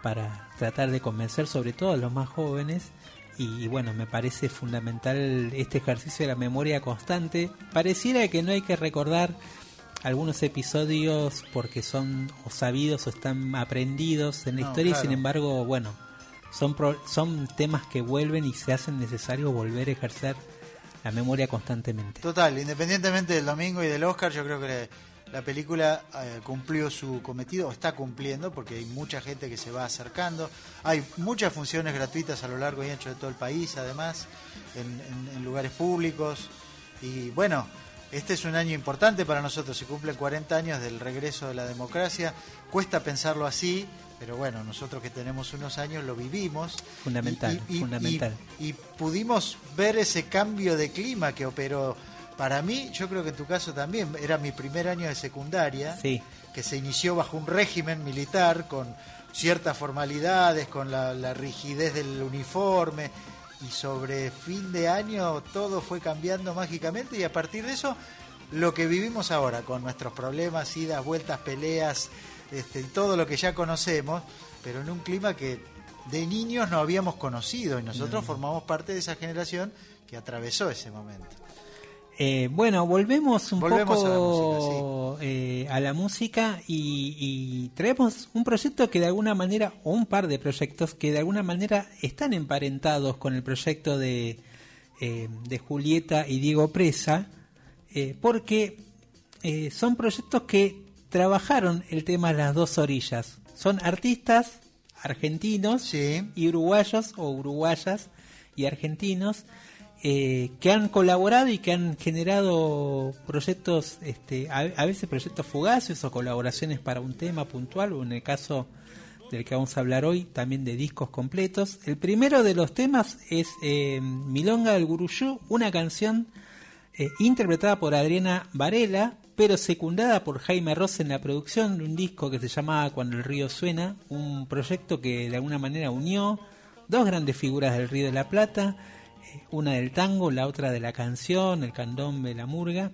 Speaker 3: para tratar de convencer sobre todo a los más jóvenes. Y, y bueno, me parece fundamental este ejercicio de la memoria constante. Pareciera que no hay que recordar algunos episodios porque son o sabidos o están aprendidos en la
Speaker 4: No,
Speaker 3: historia y sin embargo, bueno, son, pro- son temas que vuelven y se hacen necesario volver a ejercer la memoria constantemente.
Speaker 4: Total, independientemente del domingo y del Oscar, yo creo que la película eh, cumplió su cometido, o está cumpliendo, porque hay mucha gente que se va acercando. Hay muchas funciones gratuitas a lo largo y ancho de todo el país, además, en, en- en lugares públicos. Y bueno, este es un año importante para nosotros, se cumplen 40 años del regreso de la democracia. Cuesta pensarlo así, pero bueno, nosotros que tenemos unos años lo vivimos.
Speaker 3: Fundamental, fundamental.
Speaker 4: y pudimos ver ese cambio de clima que operó. Para mí, yo creo que en tu caso también, era mi primer año de secundaria,
Speaker 3: Sí.
Speaker 4: que se inició bajo un régimen militar con ciertas formalidades, con la, la rigidez del uniforme, y sobre fin de año todo fue cambiando mágicamente y a partir de eso lo que vivimos ahora, con nuestros problemas, idas, vueltas, peleas, este, todo lo que ya conocemos, pero en un clima que de niños no habíamos conocido y nosotros formamos parte de esa generación que atravesó ese momento.
Speaker 3: Eh, bueno, volvemos un
Speaker 4: Volvemos a la
Speaker 3: poco eh, a la música y, y traemos un proyecto que de alguna manera, o un par de proyectos que de alguna manera están emparentados con el proyecto de, eh, de Julieta y Diego Presa, eh, porque son proyectos que trabajaron el tema las dos orillas. Son artistas argentinos
Speaker 4: Sí.
Speaker 3: y uruguayos o uruguayas y argentinos eh, que han colaborado y que han generado proyectos, este, a, veces proyectos fugaces o colaboraciones para un tema puntual, o en el caso del que vamos a hablar hoy, también de discos completos. El primero de los temas es eh, Milonga del Guruyú, una canción eh, interpretada por Adriana Varela, pero secundada por Jaime Ross en la producción de un disco que se llamaba Cuando el río suena, un proyecto que de alguna manera unió dos grandes figuras del Río de la Plata, una del tango, la otra de la canción, el candombe, la murga,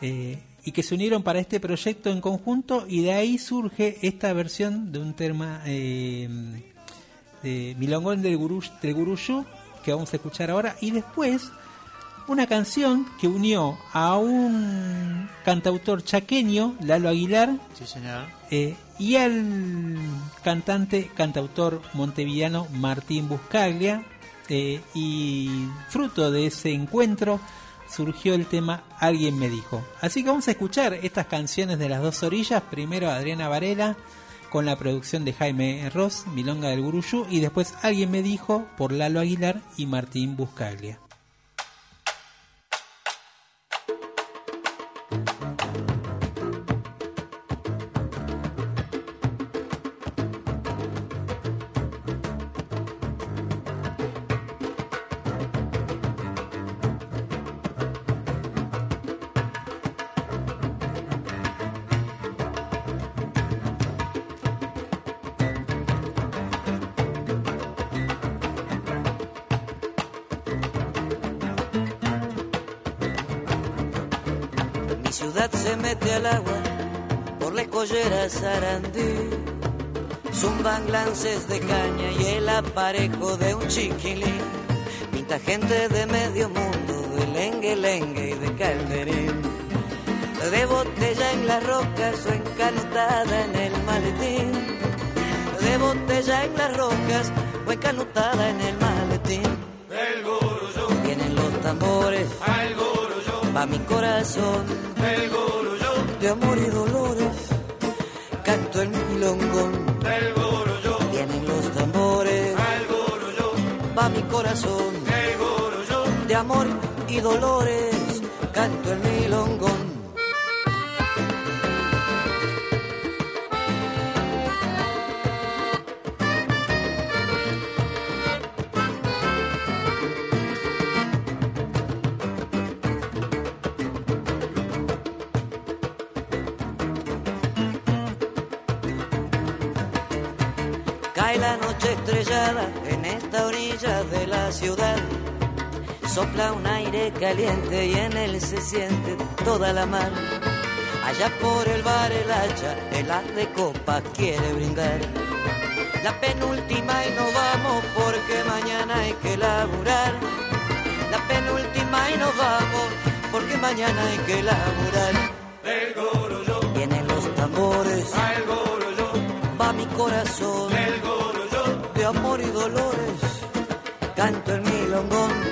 Speaker 3: eh, y que se unieron para este proyecto en conjunto y de ahí surge esta versión de un tema eh, de Milongón del, Guru, del Guruyú que vamos a escuchar ahora y después una canción que unió a un cantautor chaqueño, Lalo Aguilar,
Speaker 4: Sí, señor.
Speaker 3: eh, y al cantante, cantautor montevillano Martín Buscaglia. Eh, y fruto de ese encuentro surgió el tema Alguien me dijo. Así que vamos a escuchar estas canciones de las dos orillas. Primero Adriana Varela con la producción de Jaime Ross, Milonga del Guruyú, y después Alguien me dijo por Lalo Aguilar y Martín Buscaglia.
Speaker 8: Sarandí. Zumban lances de caña y el aparejo de un chiquilín. Pinta gente de medio mundo, de lengue lengue y de calderín. De botella en las rocas o encanutada en el maletín. De botella en las rocas o encanutada en el maletín. Vienen los tambores, va mi corazón, de amor y dolores, el milongón. Vienen los tambores, va mi corazón, de amor y dolores, canto el milongón. Cae la noche estrellada en esta orilla de la ciudad. Sopla un aire caliente y en él se siente toda la mar. Allá por el bar el hacha, el haz de copa quiere brindar. La penúltima y nos vamos porque mañana hay que laburar. La penúltima y nos vamos porque mañana hay que laburar. Vienen los tambores, va mi corazón, amor y dolores, canto el milongón.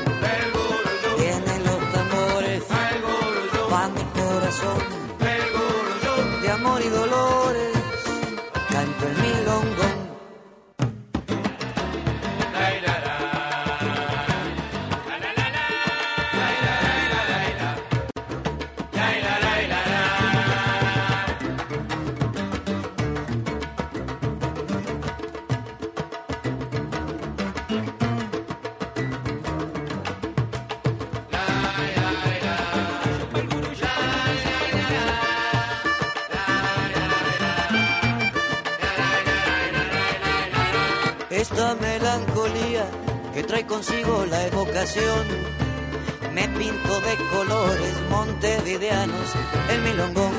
Speaker 8: Montevideanos el milongón.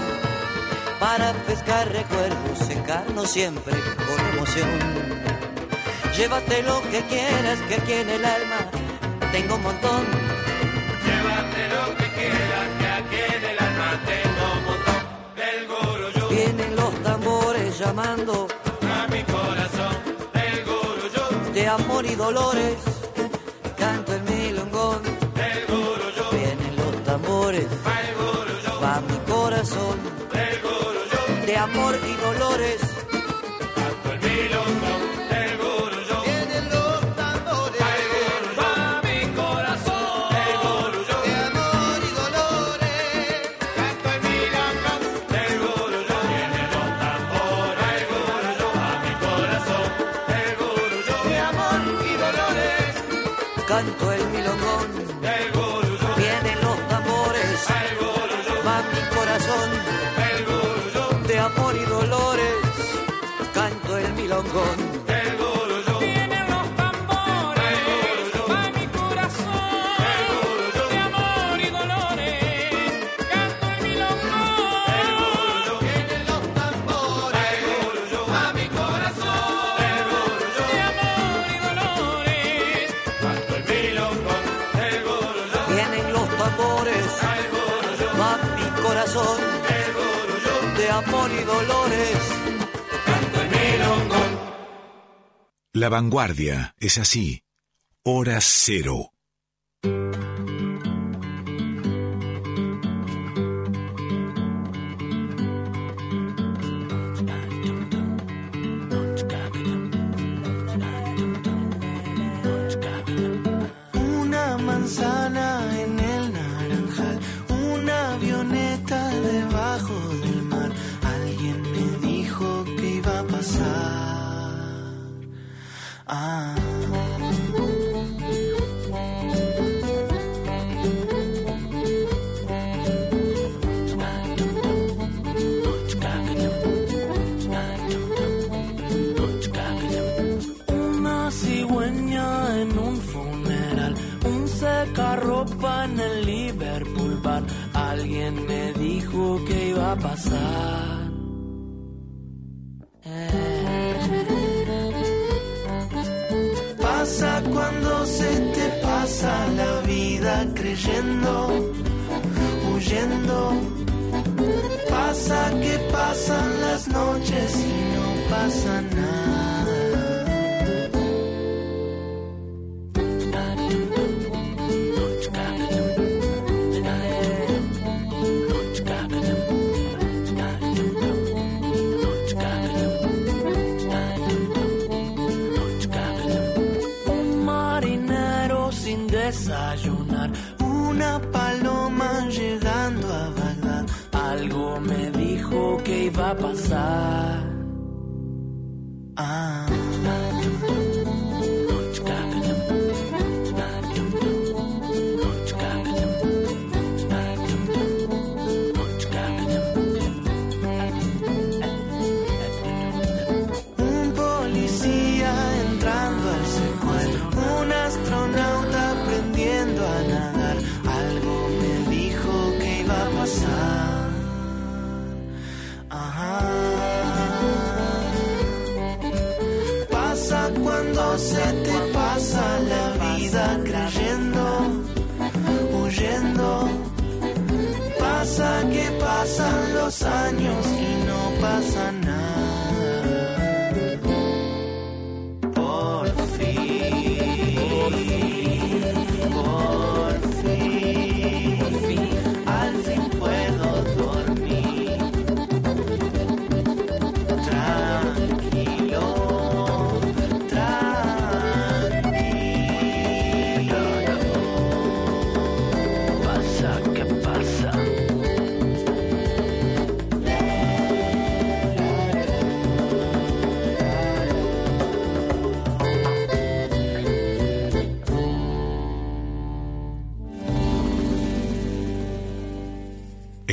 Speaker 8: Para pescar recuerdos, secarnos siempre con emoción. Llévate lo que quieras, que aquí en el alma tengo un montón. Llévate lo que quieras, que aquí en el alma tengo un montón. Vienen los tambores llamando de amor y dolores, de amor y dolores.
Speaker 1: La vanguardia es así. Hora cero.
Speaker 9: Iba a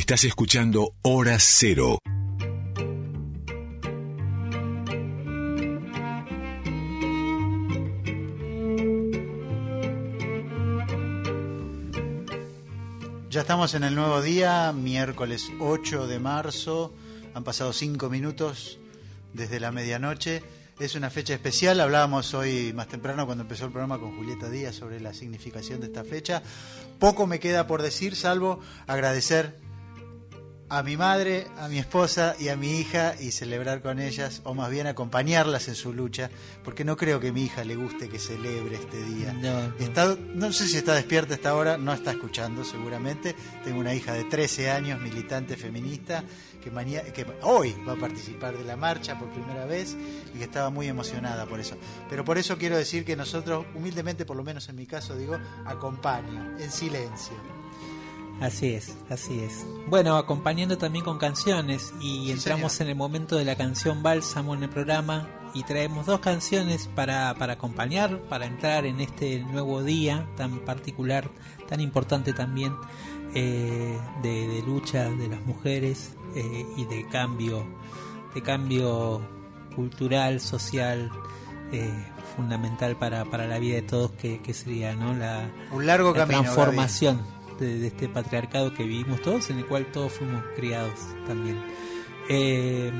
Speaker 1: Estás escuchando Hora Cero.
Speaker 4: Ya estamos en el nuevo día, miércoles 8 de marzo. Han pasado cinco minutos desde la medianoche. Es una fecha especial. Hablábamos hoy más temprano cuando empezó el programa con Julieta Díaz sobre la significación de esta fecha. Poco me queda por decir, salvo agradecer a mi madre, a mi esposa y a mi hija y celebrar con ellas, o más bien acompañarlas en su lucha, porque no creo que a mi hija le guste que celebre este día.
Speaker 3: No, no.
Speaker 4: Está- no sé si está despierta a esta hora, no está escuchando seguramente. Tengo una hija de 13 años, militante feminista, que, maña- que hoy va a participar de la marcha por primera vez y que estaba muy emocionada por eso. Pero por eso quiero decir que nosotros, humildemente, por lo menos en mi caso, digo, acompaño, en silencio.
Speaker 3: Así es, así es. Bueno, acompañando también con canciones y
Speaker 4: Sí,
Speaker 3: entramos
Speaker 4: señor.
Speaker 3: en el momento de la canción Bálsamo en el programa y traemos dos canciones para, para acompañar, para entrar en este nuevo día tan particular, tan importante también eh, de, de lucha de las mujeres eh, y de cambio, de cambio cultural, social, eh, fundamental para, para la vida de todos que, que sería ¿no? la,
Speaker 4: Un largo
Speaker 3: la
Speaker 4: camino.
Speaker 3: transformación de, este patriarcado que vivimos todos, en el cual todos fuimos criados también. Eh,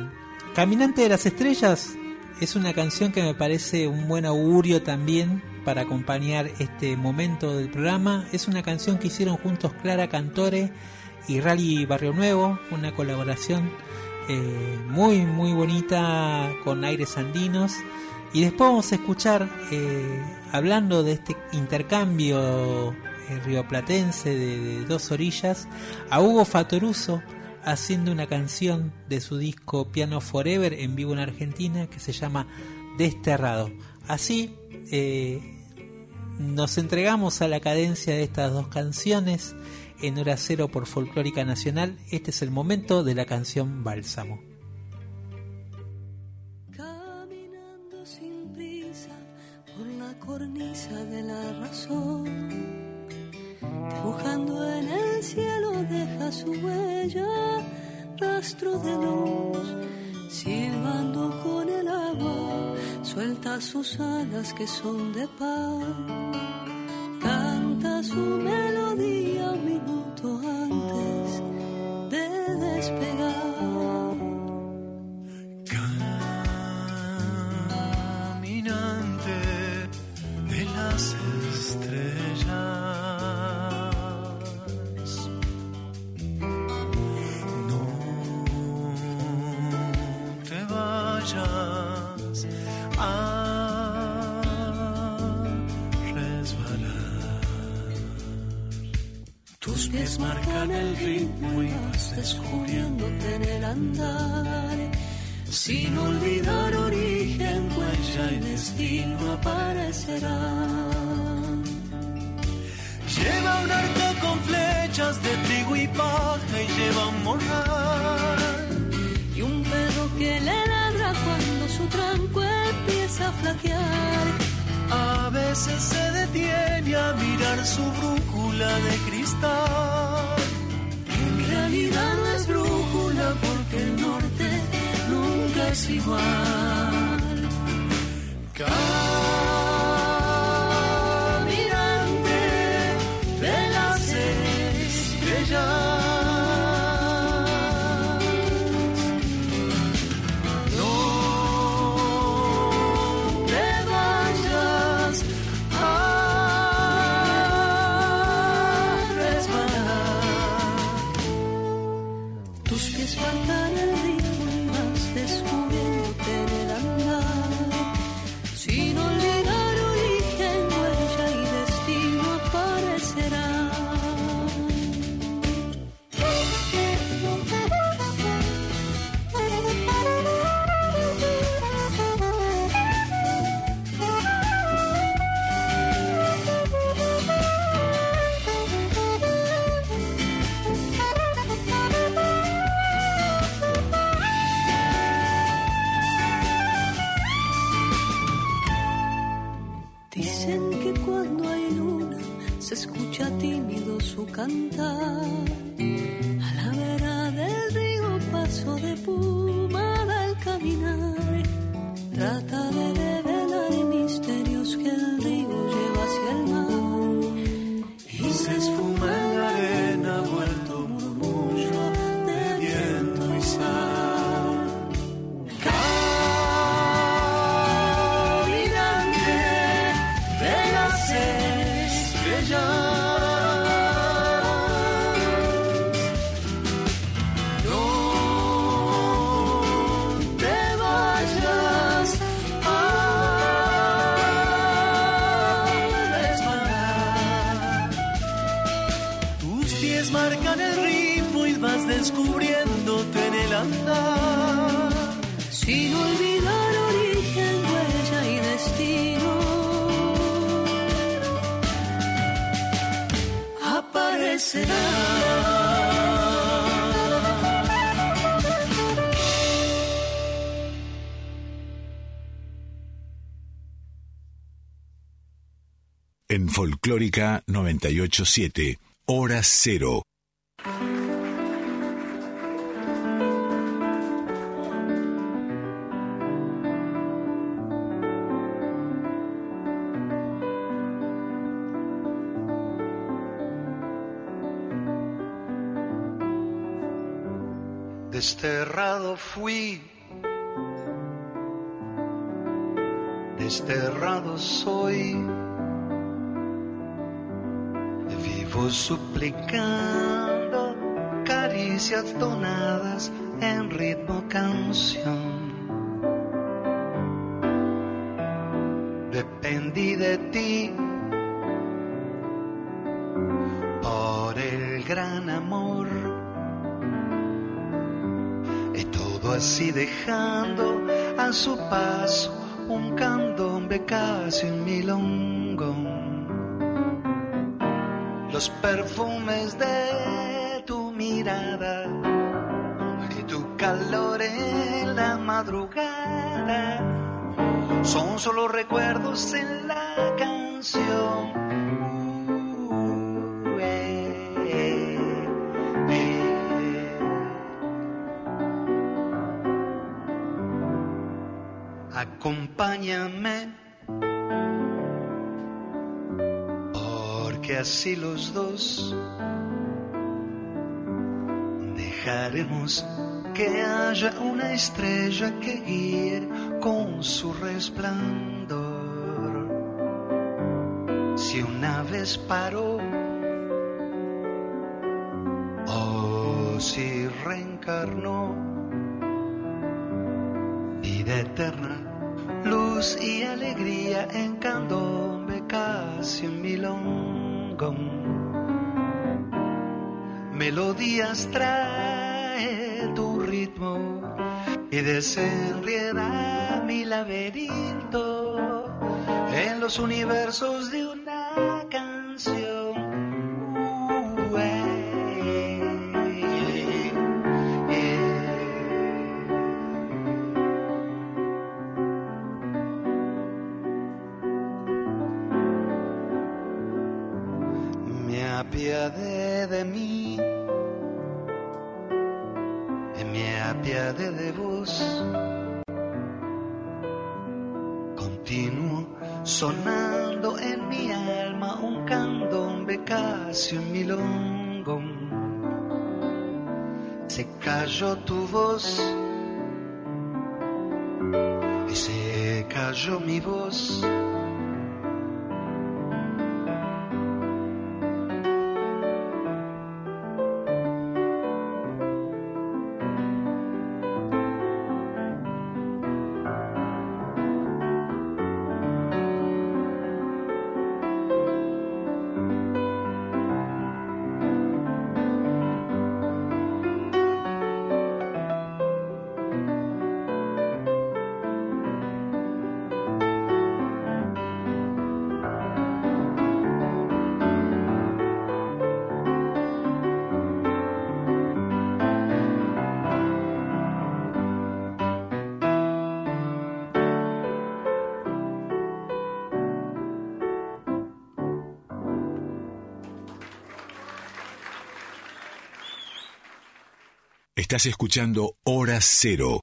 Speaker 3: Caminante de las Estrellas es una canción que me parece un buen augurio también para acompañar este momento del programa. Es una canción que hicieron juntos Clara Cantore y Rally Barrio Nuevo, una colaboración eh, muy muy bonita con aires andinos. Y después vamos a escuchar, eh, hablando de este intercambio eh, rioplatense de, de dos orillas, a Hugo Fatoruso haciendo una canción de su disco Piano Forever en vivo en Argentina que se llama Desterrado. Así eh, nos entregamos a la cadencia de estas dos canciones en hora cero por Folclórica Nacional. Este es el momento de la canción Bálsamo.
Speaker 6: Caminando sin prisa por la cornisa de la razón, dibujando en el cielo deja su huella, rastro de luz, silbando con el agua, suelta sus alas que son de paz, canta su melodía un minuto antes de despegar.
Speaker 10: Tus pies marcan el ritmo y vas
Speaker 6: descubriéndote en el andar. Sin olvidar origen, huella y destino aparecerán.
Speaker 10: Lleva un arco con flechas de trigo y paja y lleva un morral.
Speaker 6: Y un perro que le ladra cuando su tranco empieza a flaquear.
Speaker 10: A veces se detiene a mirar su brújula de cristal.
Speaker 6: En realidad no es brújula porque el norte nunca es igual.
Speaker 10: Caminante
Speaker 1: Folclórica 987, Hora Cero.
Speaker 10: Suplicando
Speaker 11: caricias donadas en ritmo canción. Dependí de ti por el gran amor. Y todo así dejando a su paso un candombe casi un milongo. Los perfumes de tu mirada y tu calor en la madrugada son solo recuerdos en la canción. Uh. Acompáñame, porque así los dos dejaremos que haya una estrella que guíe con su resplandor. Si una vez paró, o si reencarnó, vida eterna, luz y alegría en candombe casi en Melodías trae tu ritmo y desenrieda mi laberinto en los universos de una
Speaker 1: Estás escuchando Hora Cero.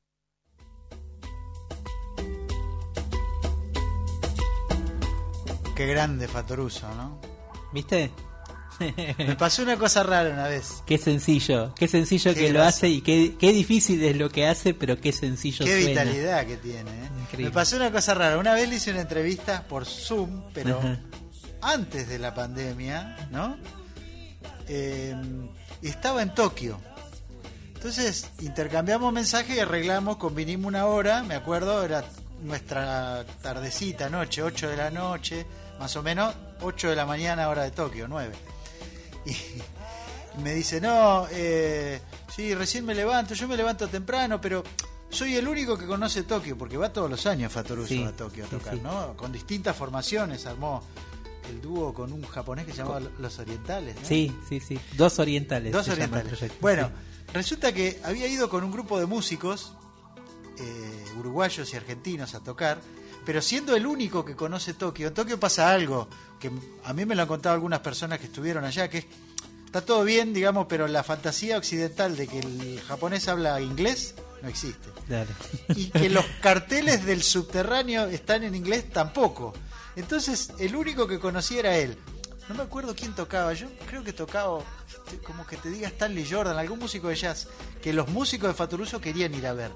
Speaker 4: Qué grande Fatoruso, ¿no?
Speaker 3: ¿Viste?
Speaker 4: Me pasó una cosa rara una vez.
Speaker 3: Qué sencillo, qué sencillo
Speaker 4: Qué
Speaker 3: que lo hace y qué, qué difícil es lo que hace, pero qué sencillo
Speaker 4: Qué
Speaker 3: suena.
Speaker 4: vitalidad que tiene. ¿eh?
Speaker 3: Increíble.
Speaker 4: Me pasó una cosa rara. Una vez le hice una entrevista por Zoom, pero
Speaker 3: Ajá.
Speaker 4: antes de la pandemia, ¿no? Eh, y estaba en Tokio. Entonces intercambiamos mensajes y arreglamos, convinimos una hora, me acuerdo, era nuestra tardecita, noche, 8 de la noche, más o menos, 8 de la mañana, hora de Tokio, 9. Y me dice, no, eh, sí, recién me levanto, yo me levanto temprano, pero soy el único que conoce Tokio, porque va todos los años Fatoruso
Speaker 3: Sí,
Speaker 4: a Tokio a tocar,
Speaker 3: sí.
Speaker 4: ¿no? Con distintas formaciones, armó el dúo con un japonés que se llamaba Los Orientales, ¿no?
Speaker 3: Sí, sí, sí. Dos orientales.
Speaker 4: Dos orientales.
Speaker 3: proyecto,
Speaker 4: Bueno. Resulta que había ido con un grupo de músicos eh, uruguayos y argentinos a tocar, pero siendo el único que conoce Tokio, en Tokio pasa algo que a mí me lo han contado algunas personas que estuvieron allá, que es, está todo bien, digamos, pero la fantasía occidental de que el japonés habla inglés no existe.
Speaker 3: Dale.
Speaker 4: Y que los carteles del subterráneo están en inglés tampoco. Entonces, el único que conocía era él. No me acuerdo quién tocaba. Yo creo que tocaba, como que te diga Stanley Jordan, algún músico de jazz, que los músicos de Fatoruso querían ir a ver.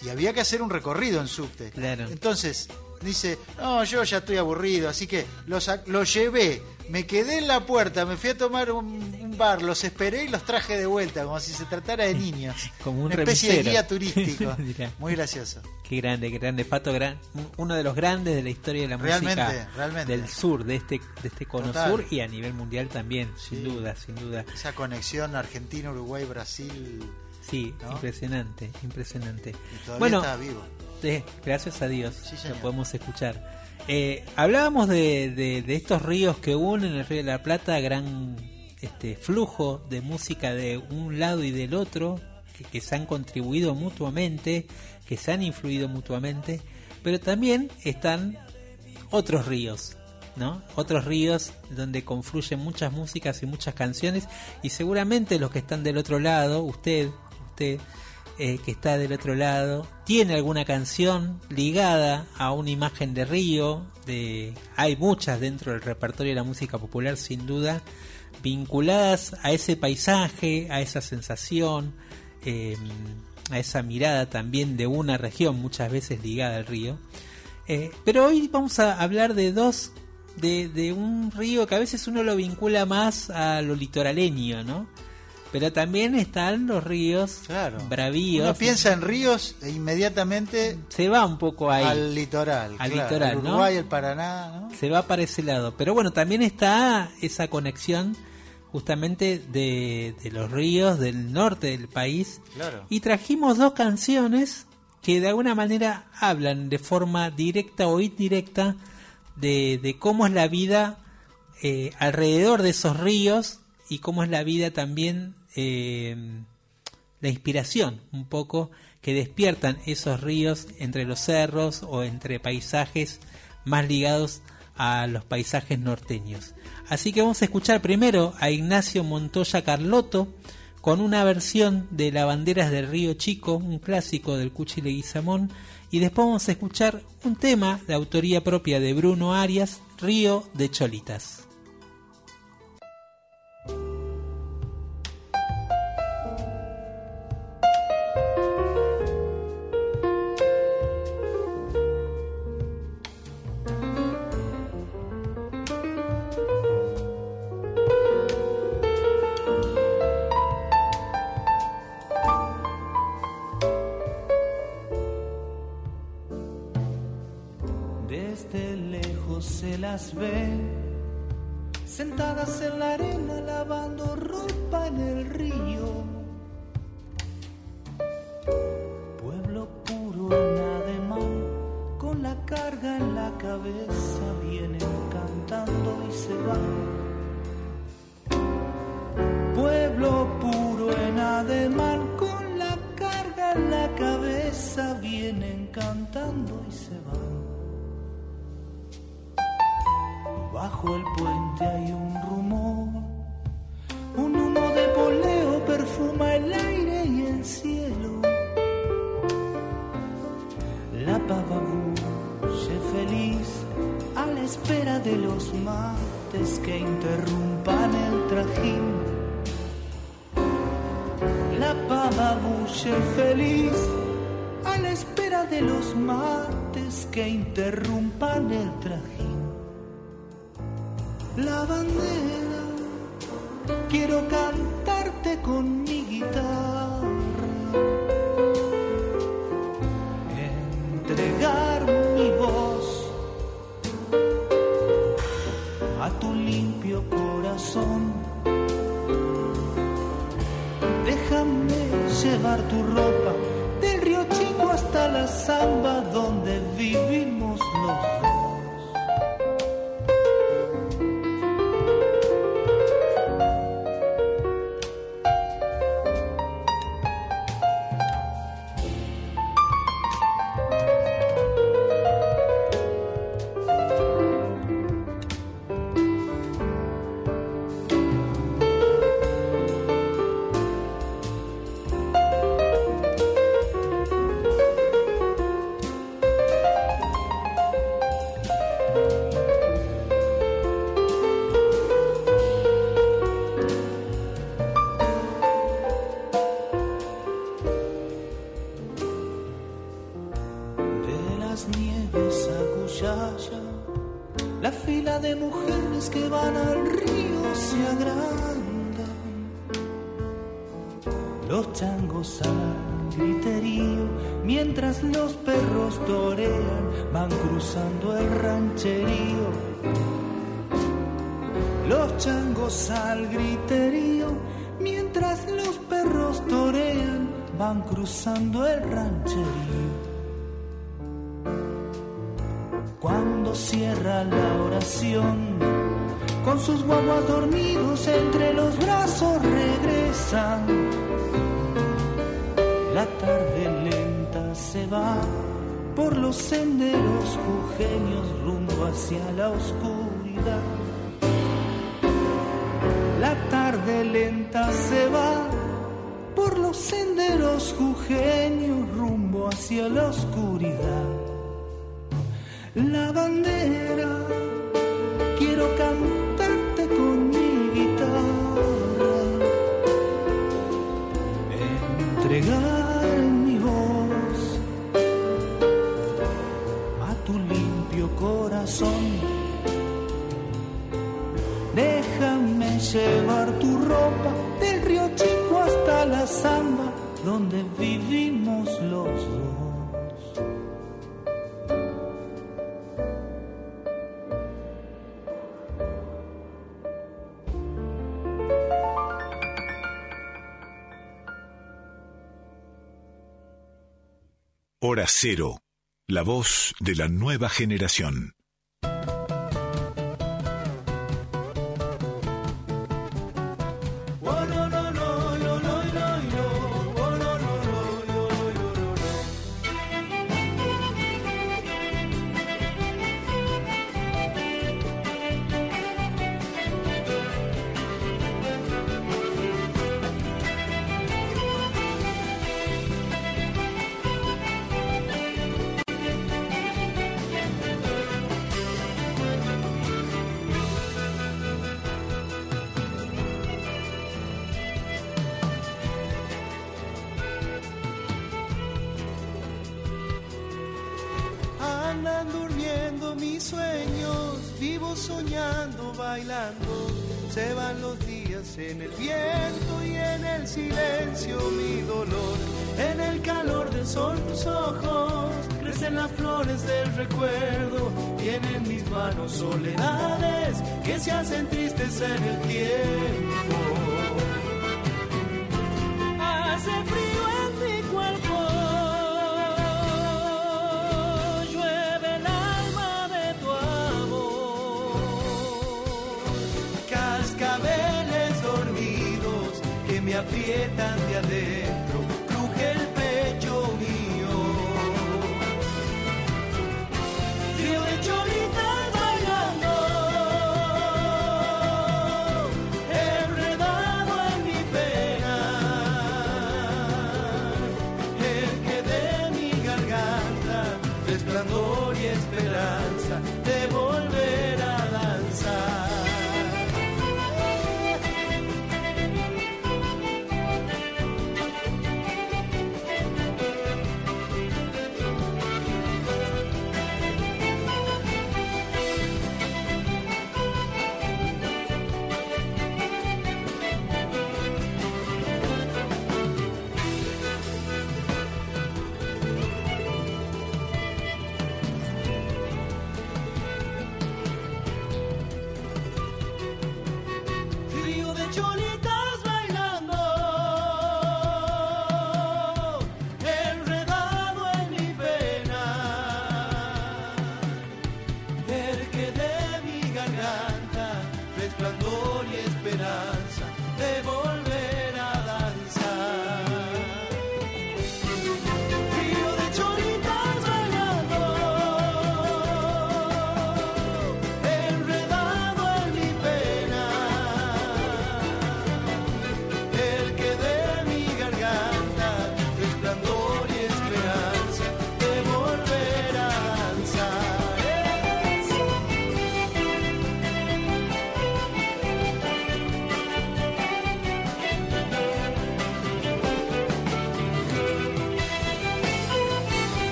Speaker 4: Y había que hacer un recorrido en subte.
Speaker 3: Claro.
Speaker 4: Entonces, Dice, no, yo ya estoy aburrido, así que los, ac- los llevé, me quedé en la puerta, me fui a tomar un, un bar, los esperé y los traje de vuelta, como si se tratara de niños.
Speaker 3: Como un
Speaker 4: Una especie de guía turístico. Muy gracioso.
Speaker 3: Qué grande, qué grande. Fato, gran, uno de los grandes de la historia de la
Speaker 4: Realmente,
Speaker 3: música
Speaker 4: realmente.
Speaker 3: del sur, de este, de este cono
Speaker 4: Total.
Speaker 3: sur y a nivel mundial también, sin duda, sin duda.
Speaker 4: Esa conexión Argentina, Uruguay, Brasil.
Speaker 3: Sí,
Speaker 4: ¿No?
Speaker 3: impresionante, impresionante.
Speaker 4: Y todavía
Speaker 3: bueno,
Speaker 4: está vivo.
Speaker 3: Gracias a Dios,
Speaker 4: Sí,
Speaker 3: lo podemos escuchar. Eh, hablábamos de, de- de estos ríos que unen el río de la Plata, gran este flujo de música de un lado y del otro, que, que se han contribuido mutuamente, que se han influido mutuamente, pero también están otros ríos, ¿no? Otros ríos donde confluyen muchas músicas y muchas canciones y seguramente los que están del otro lado, usted, usted eh, que está del otro lado, tiene alguna canción ligada a una imagen de río, de hay muchas dentro del repertorio de la música popular sin duda, vinculadas a ese paisaje, a esa sensación, eh, a esa mirada también de una región muchas veces ligada al río. Eh, pero hoy vamos a hablar de dos, de, de un río que a veces uno lo vincula más a lo litoraleño, ¿no? Pero también están los ríos
Speaker 4: Claro.
Speaker 3: bravíos.
Speaker 4: Uno piensa en ríos e inmediatamente
Speaker 3: Se va un poco ahí.
Speaker 4: al litoral.
Speaker 3: Al
Speaker 4: claro,
Speaker 3: litoral,
Speaker 4: el
Speaker 3: ¿no?
Speaker 4: Uruguay, el Paraná, ¿no?
Speaker 3: se va para ese lado. Pero bueno, también está esa conexión justamente de, de los ríos del norte del país.
Speaker 4: Claro.
Speaker 3: Y trajimos dos canciones que de alguna manera hablan de forma directa o indirecta de, de cómo es la vida eh, alrededor de esos ríos y cómo es la vida también, eh, la inspiración un poco que despiertan esos ríos entre los cerros o entre paisajes más ligados a los paisajes norteños. Así que vamos a escuchar primero a Ignacio Montoya Carlotto con una versión de La Banderas del Río Chico, un clásico del Cuchi Leguizamón, y después vamos a escuchar un tema de autoría propia de Bruno Arias, Río de Cholitas.
Speaker 9: De los mates que interrumpan el trajín. La pava bulle feliz a la espera de los mates que interrumpan el trajín. La bandera, quiero cantarte con mi guitarra, tu limpio corazón. Déjame llevar tu ropa del río Chico hasta la samba donde vivimos los
Speaker 1: Cero, la voz de la nueva generación.
Speaker 12: soñando, bailando, se van los días en el viento y en el silencio mi dolor. En el calor del sol tus ojos crecen las flores del recuerdo, tienen mis manos soledades que se hacen tristes en el tiempo. Hallelujah.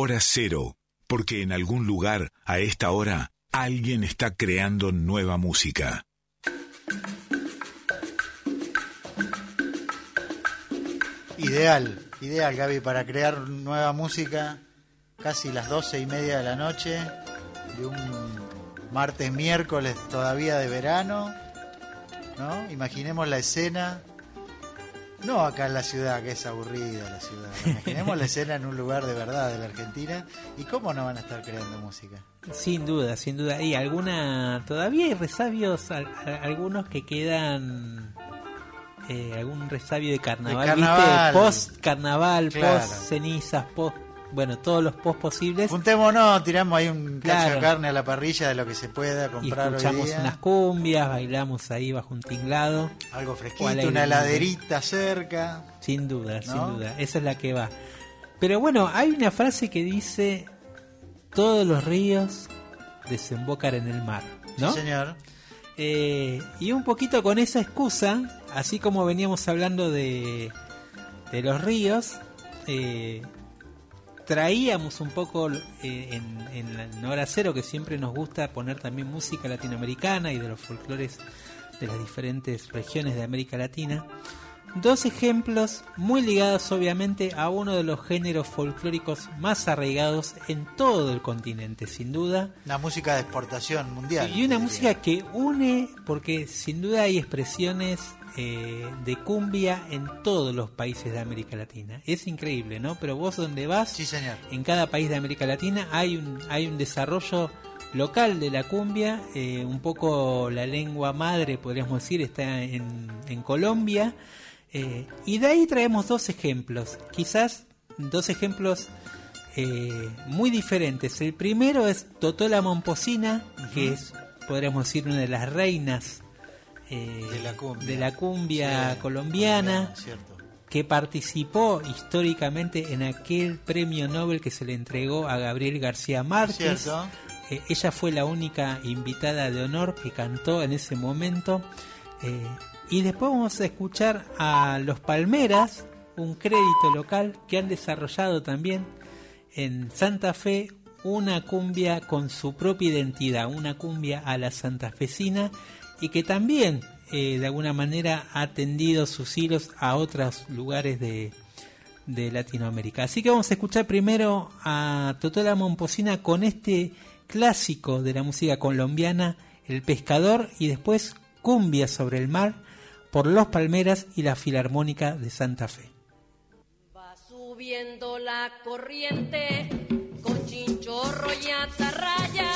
Speaker 1: Hora Cero, porque en algún lugar, a esta hora, alguien está creando nueva música.
Speaker 4: Ideal, ideal Gaby, para crear nueva música, casi las doce y media de la noche, de un martes, miércoles todavía de verano, ¿no? Imaginemos la escena, no acá en la ciudad, que es aburrida la ciudad, imaginemos la escena en un lugar de verdad de la Argentina, y cómo no van a estar creando música.
Speaker 3: Sin duda, sin duda. Y alguna, todavía hay resabios, a- algunos que quedan, eh, algún resabio de carnaval,
Speaker 4: De carnaval.
Speaker 3: ¿viste? Post carnaval,
Speaker 4: Claro.
Speaker 3: post cenizas, post, bueno, todos los post posibles.
Speaker 4: Juntémonos, tiramos ahí un cacho
Speaker 3: Claro.
Speaker 4: de carne a la parrilla de lo que se pueda
Speaker 3: Y
Speaker 4: comprar hoy
Speaker 3: escuchamos
Speaker 4: día.
Speaker 3: unas cumbias, bailamos ahí bajo un tinglado.
Speaker 4: Algo fresquito, una
Speaker 3: libre.
Speaker 4: heladerita cerca.
Speaker 3: Sin duda,
Speaker 4: ¿No?
Speaker 3: sin duda. Esa es la que va. Pero bueno, hay una frase que dice: Todos los ríos desembocan en el mar. ¿no?
Speaker 4: Sí, señor.
Speaker 3: Eh, y un poquito con esa excusa, así como veníamos hablando de, de los ríos, eh, traíamos un poco eh, en, en la en hora cero, que siempre nos gusta poner también música latinoamericana y de los folclores de las diferentes regiones de América Latina. Dos ejemplos muy ligados obviamente a uno de los géneros folclóricos más arraigados en todo el continente, sin duda,
Speaker 4: Una música de exportación mundial.
Speaker 3: y una música que une, porque sin duda hay expresiones eh, de cumbia en todos los países de América Latina. Es increíble, ¿no? Pero vos donde vas,
Speaker 4: Sí, señor.
Speaker 3: en cada país de América Latina hay un, hay un desarrollo local de la cumbia, eh, un poco la lengua madre, podríamos decir, está en, en Colombia. eh, y de ahí traemos dos ejemplos, quizás dos ejemplos eh, muy diferentes. El primero es Totola Momposina, que es, podríamos decir, una de las reinas eh,
Speaker 4: De la cumbia.
Speaker 3: de la cumbia
Speaker 4: Sí,
Speaker 3: colombiana,
Speaker 4: Cierto.
Speaker 3: que participó históricamente en aquel premio Nobel que se le entregó a Gabriel García Márquez. Eh, ella fue la única invitada de honor que cantó en ese momento. Eh, y después vamos a escuchar a Los Palmeras, un crédito local que han desarrollado también en Santa Fe una cumbia con su propia identidad, una cumbia a la santafesina y que también eh, de alguna manera ha tendido sus hilos a otros lugares de, de Latinoamérica. Así que vamos a escuchar primero a Totola Momposina con este clásico de la música colombiana, El Pescador, y después Cumbia sobre el Mar por Los Palmeras y la Filarmónica de Santa Fe.
Speaker 2: Va subiendo la corriente con chinchorro y atarraya,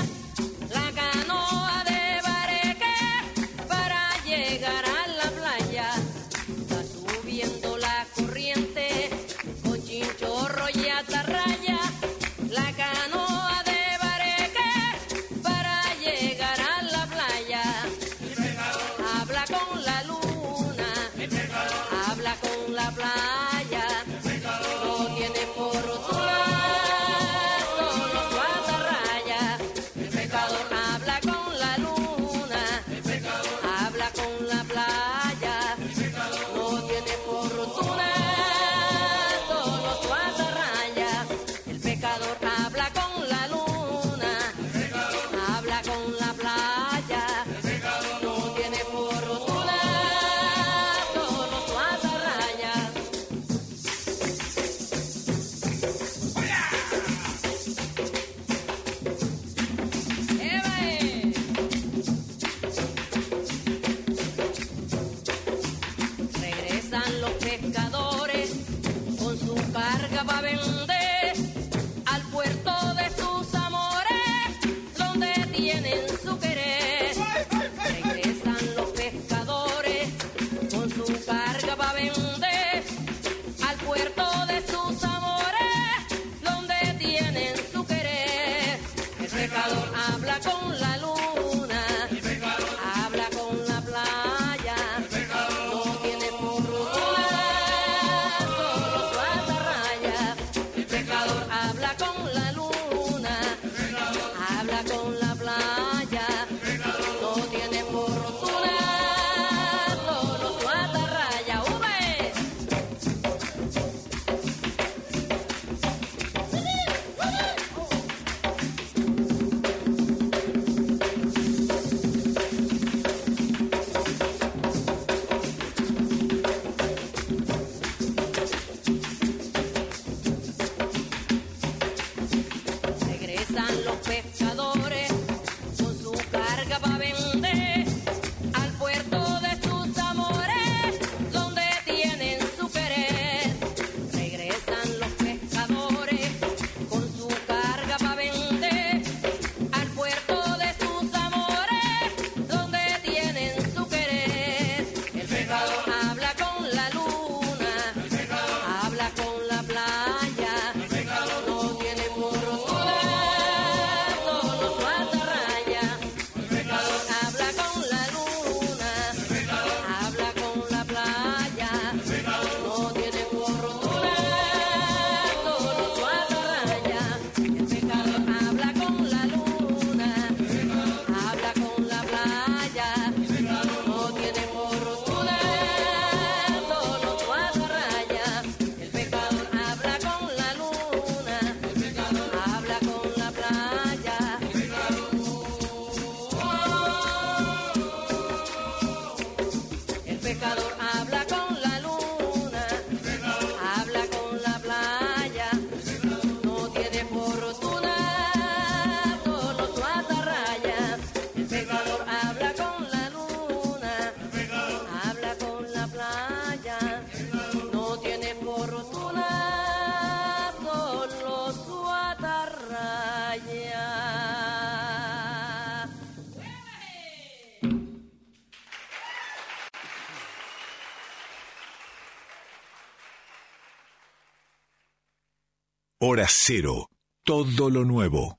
Speaker 1: Hora cero. Todo lo nuevo.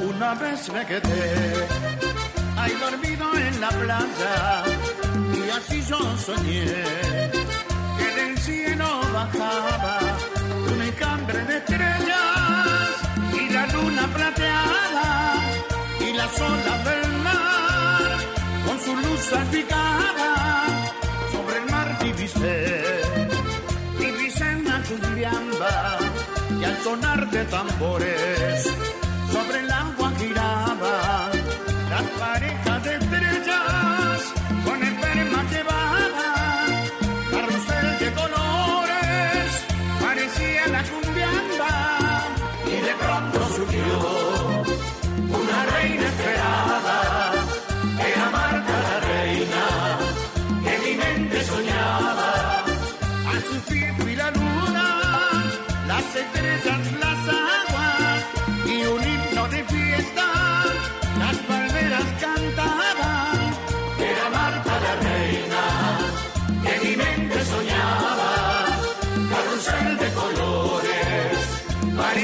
Speaker 13: Una vez me quedé ahí dormido en la yo soñé que del cielo bajaba un encambre de estrellas y la luna plateada y las olas del mar con su luz salpicada sobre el mar divisé. Divisé una cumbiamba y al sonar de tambores policía la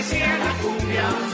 Speaker 13: que sea la cumbia.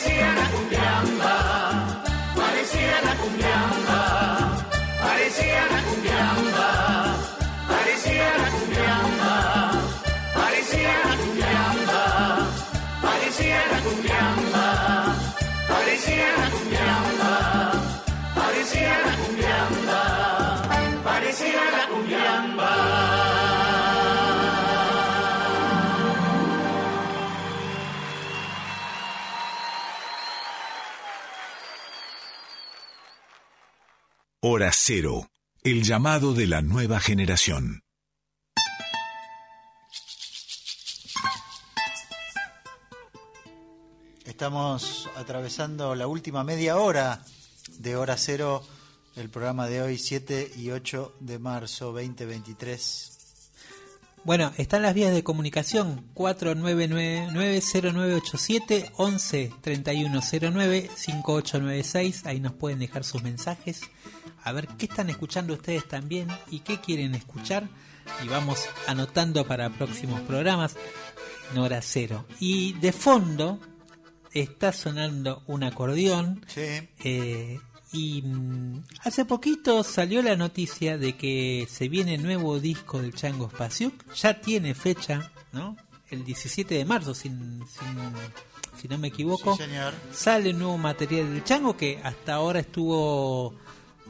Speaker 13: Parecía la cumbiamba, parecía la cumbiamba, parecía la cumbiamba, parecía la cumbiamba, parecía la cumbiamba, parecía la cumbiamba, parecía la cumbiamba, parecía la cumbiamba, parecía la cumbiamba.
Speaker 1: Hora cero. El llamado de la nueva generación.
Speaker 4: Estamos atravesando la última media hora de Hora Cero, el programa de hoy, 7 y 8 de marzo 2023.
Speaker 3: Bueno, están las vías de comunicación 4999-0987 11 3109 5896. Ahí nos pueden dejar sus mensajes. A ver qué están escuchando ustedes también y qué quieren escuchar. Y vamos anotando para próximos programas en hora cero. Y de fondo está sonando un acordeón. Eh, y mm, hace poquito salió la noticia de que se viene nuevo disco del Chango Spasiuk. Ya tiene fecha, ¿no? El 17 de marzo, sin, sin- si no me equivoco.
Speaker 4: Sí, señor.
Speaker 3: Sale nuevo material del Chango que hasta ahora estuvo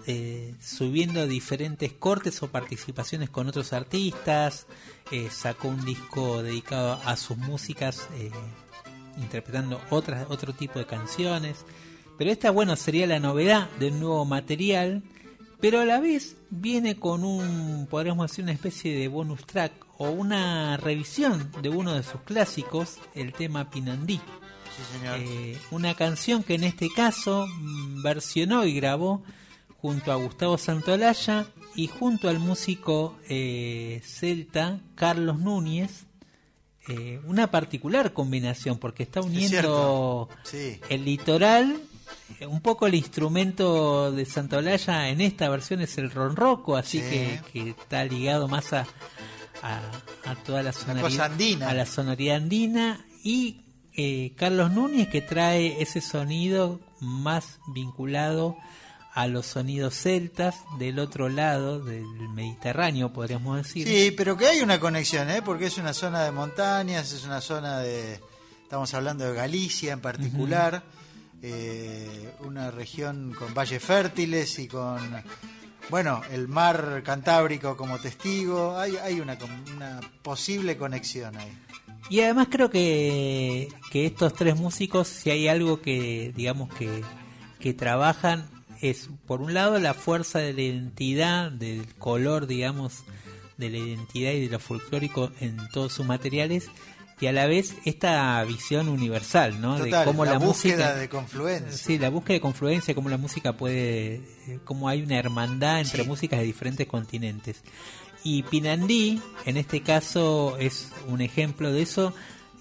Speaker 3: eh, subiendo diferentes cortes o participaciones con otros artistas. Eh, sacó un disco dedicado a sus músicas, eh, interpretando otras, otro tipo de canciones. Pero esta, bueno, sería la novedad del nuevo material. Pero a la vez viene con un, podríamos decir, una especie de bonus track o una revisión de uno de sus clásicos, el tema Pinandí.
Speaker 4: Sí, señor.
Speaker 3: Eh, una canción que en este caso mm, versionó y grabó junto a Gustavo Santolaya y junto al músico eh, celta Carlos Núñez. Eh, una particular combinación porque está uniendo
Speaker 4: Sí.
Speaker 3: el litoral, un poco el instrumento de Santolaya en esta versión es el ronroco, así
Speaker 4: Sí.
Speaker 3: que, que está ligado más a, a, a toda la sonoridad
Speaker 4: andina.
Speaker 3: a la sonoridad andina y eh, Carlos Núñez que trae ese sonido más vinculado a los sonidos celtas del otro lado del Mediterráneo, podríamos decir.
Speaker 4: Sí, pero que hay una conexión, ¿eh? porque es una zona de montañas, es una zona de... Estamos hablando de Galicia en particular, eh, una región con valles fértiles y con, bueno, el mar Cantábrico como testigo. Hay, hay una, una posible conexión ahí.
Speaker 3: Y además creo que, que estos tres músicos, si hay algo que, digamos, que, que trabajan, es por un lado la fuerza de la identidad, del color, digamos, de la identidad y de lo folclórico en todos sus materiales, y a la vez esta visión universal, ¿no?
Speaker 4: Total,
Speaker 3: de cómo
Speaker 4: la
Speaker 3: la,
Speaker 4: búsqueda
Speaker 3: música...
Speaker 4: de confluencia.
Speaker 3: Sí, la búsqueda de confluencia, cómo la música puede, eh, cómo hay una hermandad entre músicas de diferentes continentes. Y Pinandí, en este caso, es un ejemplo de eso.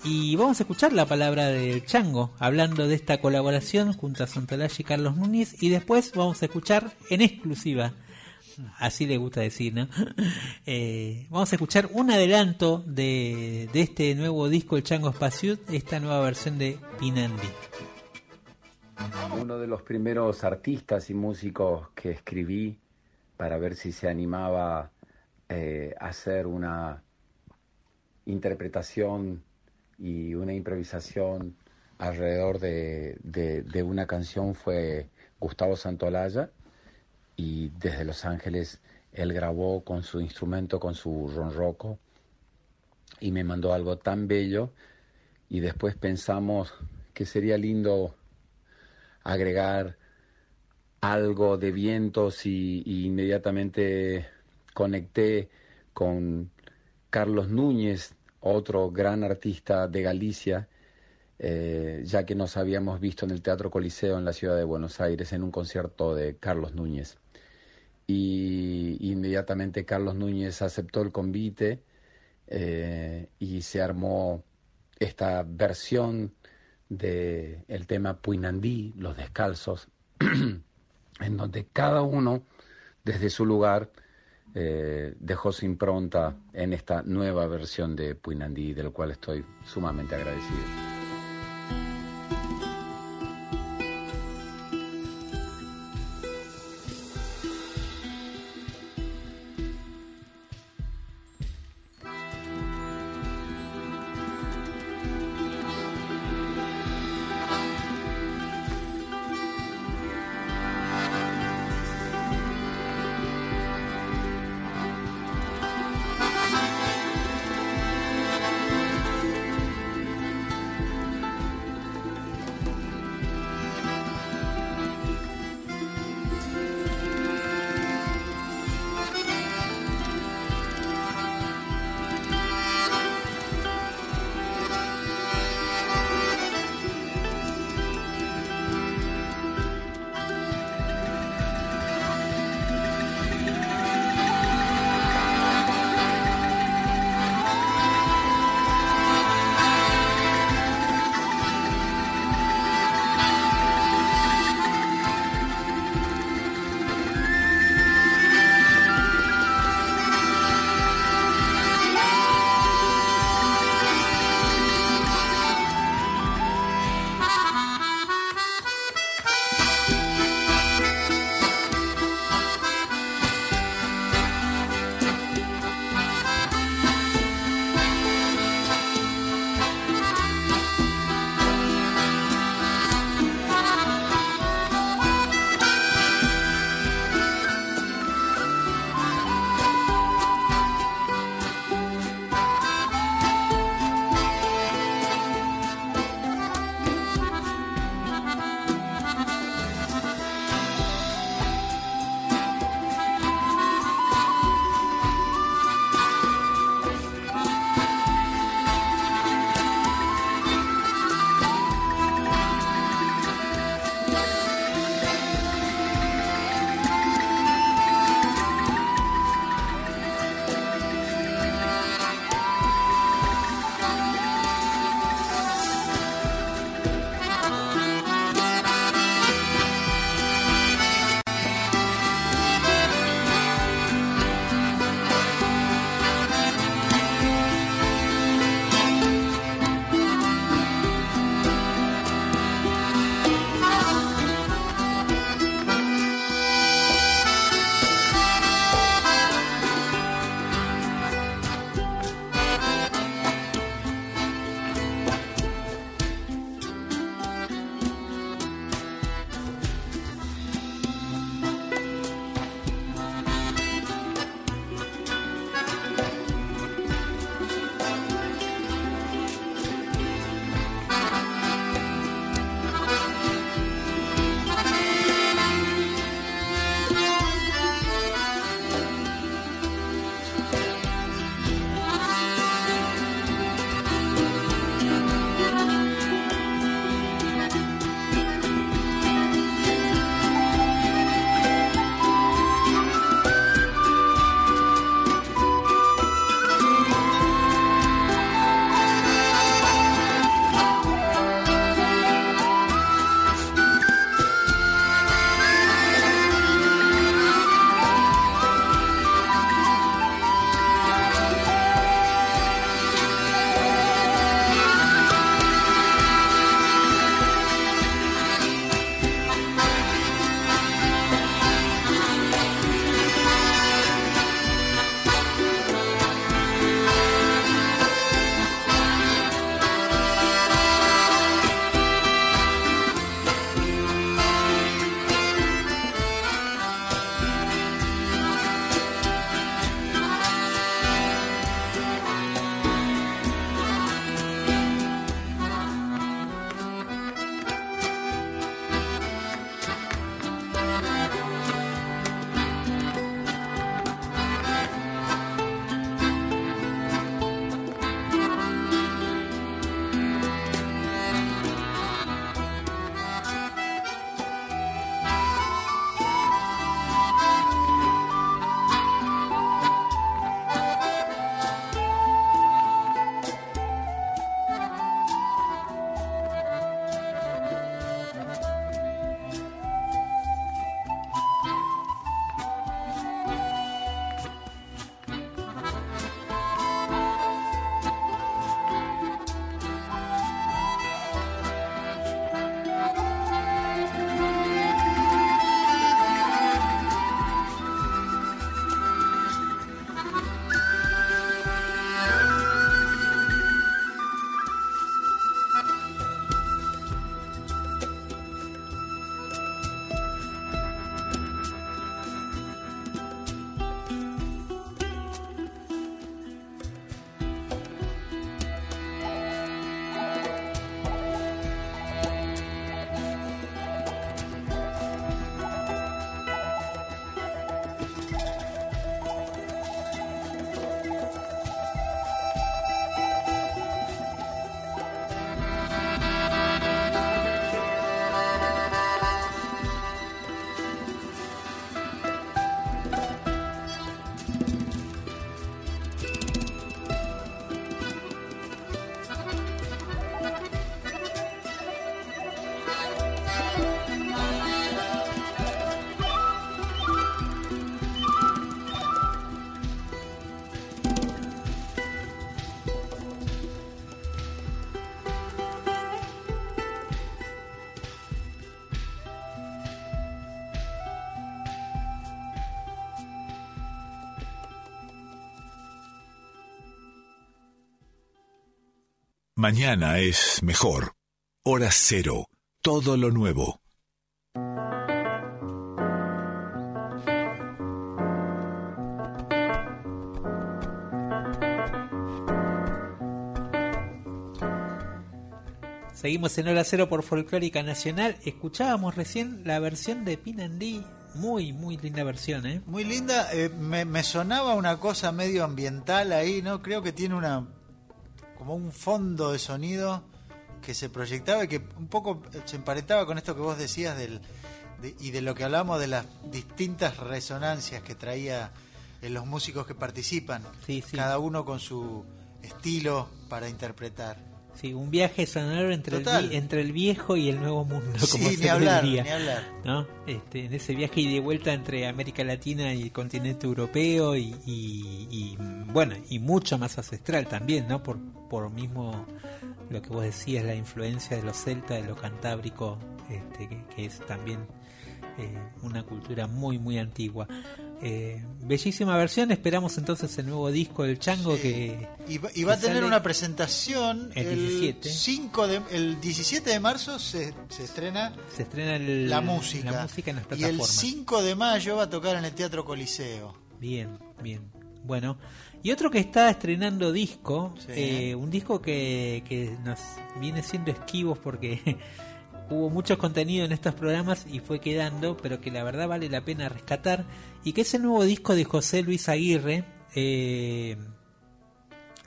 Speaker 3: Y vamos a escuchar la palabra del Chango, hablando de esta colaboración junto a Santolaya y Carlos Núñez. Y después vamos a escuchar en exclusiva, así le gusta decir, ¿no? Eh, vamos a escuchar un adelanto de, de este nuevo disco, El Chango Espaciut, esta nueva versión de Pinandí.
Speaker 14: Uno de los primeros artistas y músicos que escribí para ver si se animaba eh, a hacer una interpretación y una improvisación alrededor de, de- de una canción fue Gustavo Santolaya y desde Los Ángeles él grabó con su instrumento, con su ronroco y me mandó algo tan bello y después pensamos que sería lindo agregar algo de vientos y, inmediatamente conecté con Carlos Núñez, otro gran artista de Galicia, eh, ya que nos habíamos visto en el Teatro Coliseo en la ciudad de Buenos Aires en un concierto de Carlos Núñez. Y inmediatamente Carlos Núñez aceptó el convite eh, y se armó esta versión del el tema Puinandí, Los Descalzos, en donde cada uno, desde su lugar, eh, dejó su impronta en esta nueva versión de Puinandí, del cual estoy sumamente agradecido.
Speaker 1: Mañana es mejor. Hora cero. Todo lo nuevo.
Speaker 3: Seguimos en Hora Cero por Folclórica Nacional. Escuchábamos recién la versión de Pinandí. Muy, muy linda versión, ¿eh?
Speaker 4: Muy linda. eh, me, me sonaba una cosa medio ambiental ahí, ¿no? Creo que tiene una. Como un fondo de sonido que se proyectaba y que un poco se emparentaba con esto que vos decías del. de- y de lo que hablamos de las distintas resonancias que traía en los músicos que participan. Cada uno con su estilo para interpretar.
Speaker 3: Sí, un viaje sonoro entre el, entre el viejo y el nuevo mundo,
Speaker 4: Sí,
Speaker 3: como
Speaker 4: ni
Speaker 3: se
Speaker 4: hablar,
Speaker 3: diría,
Speaker 4: ni hablar.
Speaker 3: ¿no? Este, en ese viaje y de vuelta entre América Latina y el continente europeo y, y- y, bueno, y mucho más ancestral también, ¿no? Por, por mismo lo que vos decías, la influencia de los celtas, de lo cantábrico, este, que, que es también eh, una cultura muy, muy antigua. Eh, bellísima versión, esperamos entonces el nuevo disco del Chango
Speaker 4: Sí.
Speaker 3: que...
Speaker 4: Y va, y va a tener una presentación
Speaker 3: el
Speaker 4: el,
Speaker 3: 17.
Speaker 4: 5 de, el 17 de marzo se, se estrena
Speaker 3: Se estrena el-
Speaker 4: la música.
Speaker 3: la música en las
Speaker 4: y el
Speaker 3: plataformas.
Speaker 4: 5 de mayo va a tocar en el Teatro Coliseo.
Speaker 3: Bien, bien. Bueno, y otro que está estrenando disco,
Speaker 4: Sí.
Speaker 3: eh, un disco que, que nos viene siendo esquivos porque hubo mucho contenido en estos programas y fue quedando, pero que la verdad vale la pena rescatar, y que es el nuevo disco de José Luis Aguirre, eh,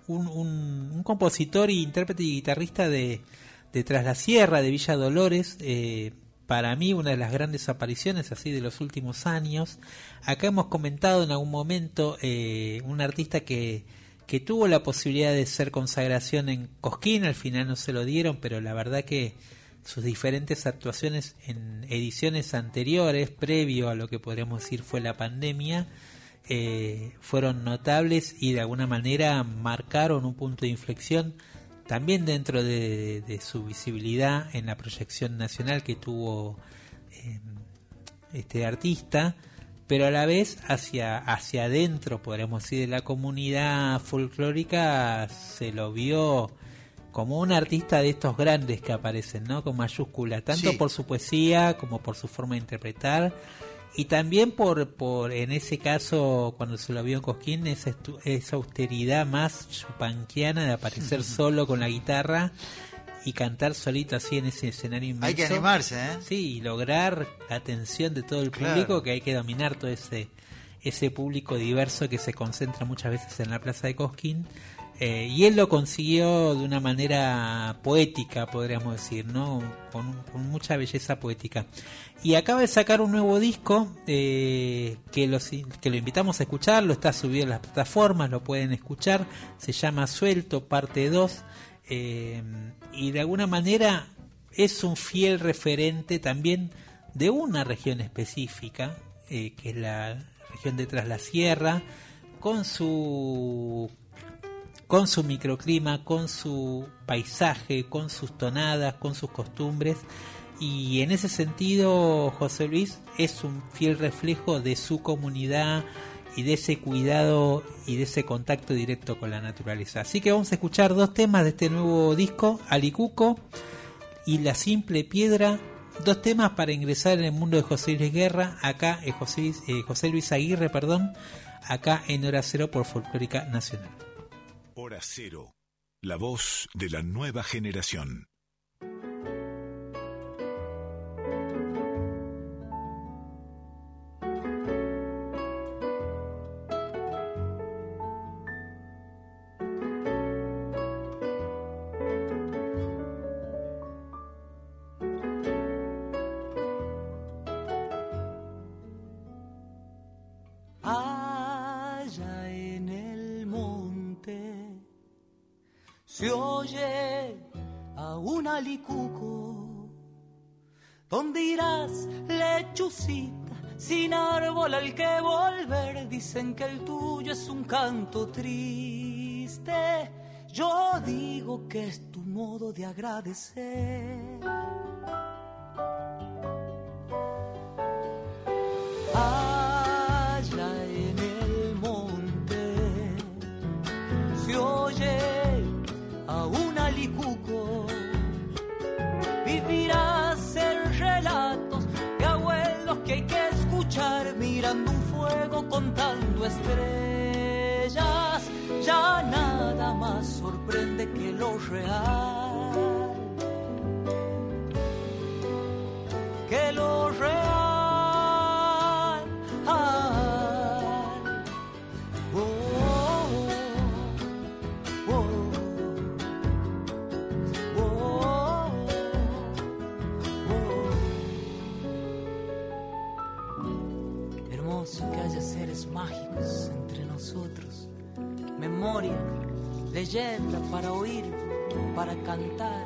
Speaker 3: un, compositor y intérprete y guitarrista de, de Tras la Sierra, de Villa Dolores, eh, para mí una de las grandes apariciones así de los últimos años. Acá hemos comentado en algún momento eh, un artista que, que tuvo la posibilidad de ser consagración en Cosquín, al final no se lo dieron, pero la verdad que sus diferentes actuaciones en ediciones anteriores, previo a lo que podríamos decir fue la pandemia, eh, fueron notables y de alguna manera marcaron un punto de inflexión también dentro de, su visibilidad en la proyección nacional que tuvo eh, este artista, pero a la vez hacia, hacia adentro, podríamos decir, de la comunidad folclórica se lo vio como un artista de estos grandes que aparecen, ¿no? Con mayúscula, tanto
Speaker 4: Sí.
Speaker 3: por su poesía como por su forma de interpretar y también por, por en ese caso, cuando se lo vio en Cosquín, esa, estu- esa austeridad más chupanquiana de aparecer solo con la guitarra y cantar solito así en ese escenario inmenso.
Speaker 4: Hay que animarse, ¿eh?
Speaker 3: Sí, y lograr la atención de todo el
Speaker 4: Claro.
Speaker 3: público, que hay que dominar todo ese, ese público diverso que se concentra muchas veces en la plaza de Cosquín. Eh, y él lo consiguió de una manera poética, podríamos decir, ¿no? Con, mucha belleza poética. Y acaba de sacar un nuevo disco eh, que, los, que lo invitamos a escuchar, lo está subido en las plataformas, lo pueden escuchar. Se llama Suelto, parte 2. eh, y de alguna manera es un fiel referente también de una región específica, que es la región de Tras la Sierra, con su con su microclima, con su paisaje, con sus tonadas, con sus costumbres. Y en ese sentido, José Luis es un fiel reflejo de su comunidad y de ese cuidado y de ese contacto directo con la naturaleza. Así que vamos a escuchar dos temas de este nuevo disco, Alicuco y La Simple Piedra, dos temas para ingresar en el mundo de José Luis Guerra, acá eh, José, eh, José Luis Aguirre, perdón, acá en Hora Cero por Folclórica Nacional.
Speaker 1: Hora Cero. La voz de la nueva generación.
Speaker 9: tanto triste, yo digo que es tu modo de agradecer. Allá en el monte se oye a un alicuco, vivirás en relatos de abuelos que hay que escuchar mirando un fuego contando estrellas ya nada más sorprende que lo real. Memoria, leyenda para oír, para cantar.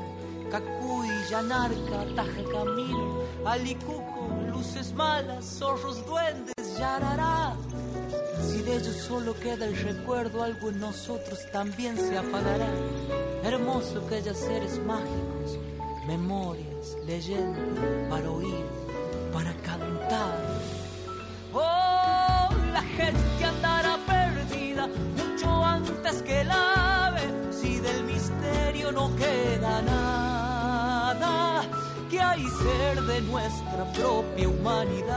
Speaker 9: Cacuy, Yanarca, Taje Camino, Alicuco, luces malas, zorros, duendes, Yarará. Si de ellos solo queda el recuerdo, algo en nosotros también se apagará. Hermoso que haya seres mágicos, memorias, leyendas para oír, para cantar. Oh, la gente andará perdida que el ave, si del misterio no queda nada, que hay ser de nuestra propia humanidad.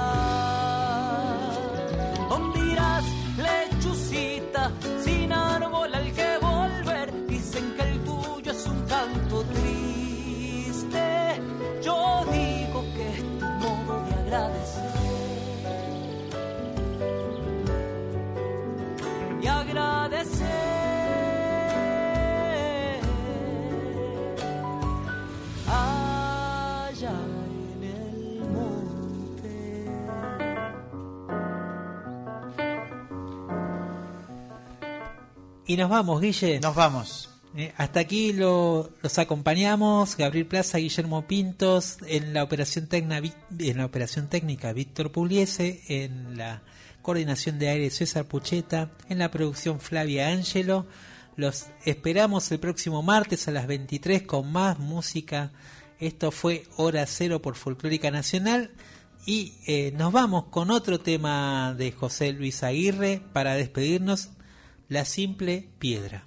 Speaker 9: ¿Dónde irás, lechucita, sin árbol al que volver? Dicen que el tuyo es un canto triste. Yo digo que es tu modo de agradecer. Agradecer.
Speaker 3: Y nos vamos, Guille.
Speaker 4: Nos vamos.
Speaker 3: Eh, hasta aquí lo- los acompañamos Gabriel Plaza, Guillermo Pintos, en la operación, tecna- en la operación técnica Víctor Pugliese, en la coordinación de aire César Pucheta, en la producción Flavia Ángelo. Los esperamos el próximo martes a las 23 con más música. Esto fue Hora Cero por Folclórica Nacional. Y eh, nos vamos con otro tema de José Luis Aguirre para despedirnos, La Simple Piedra.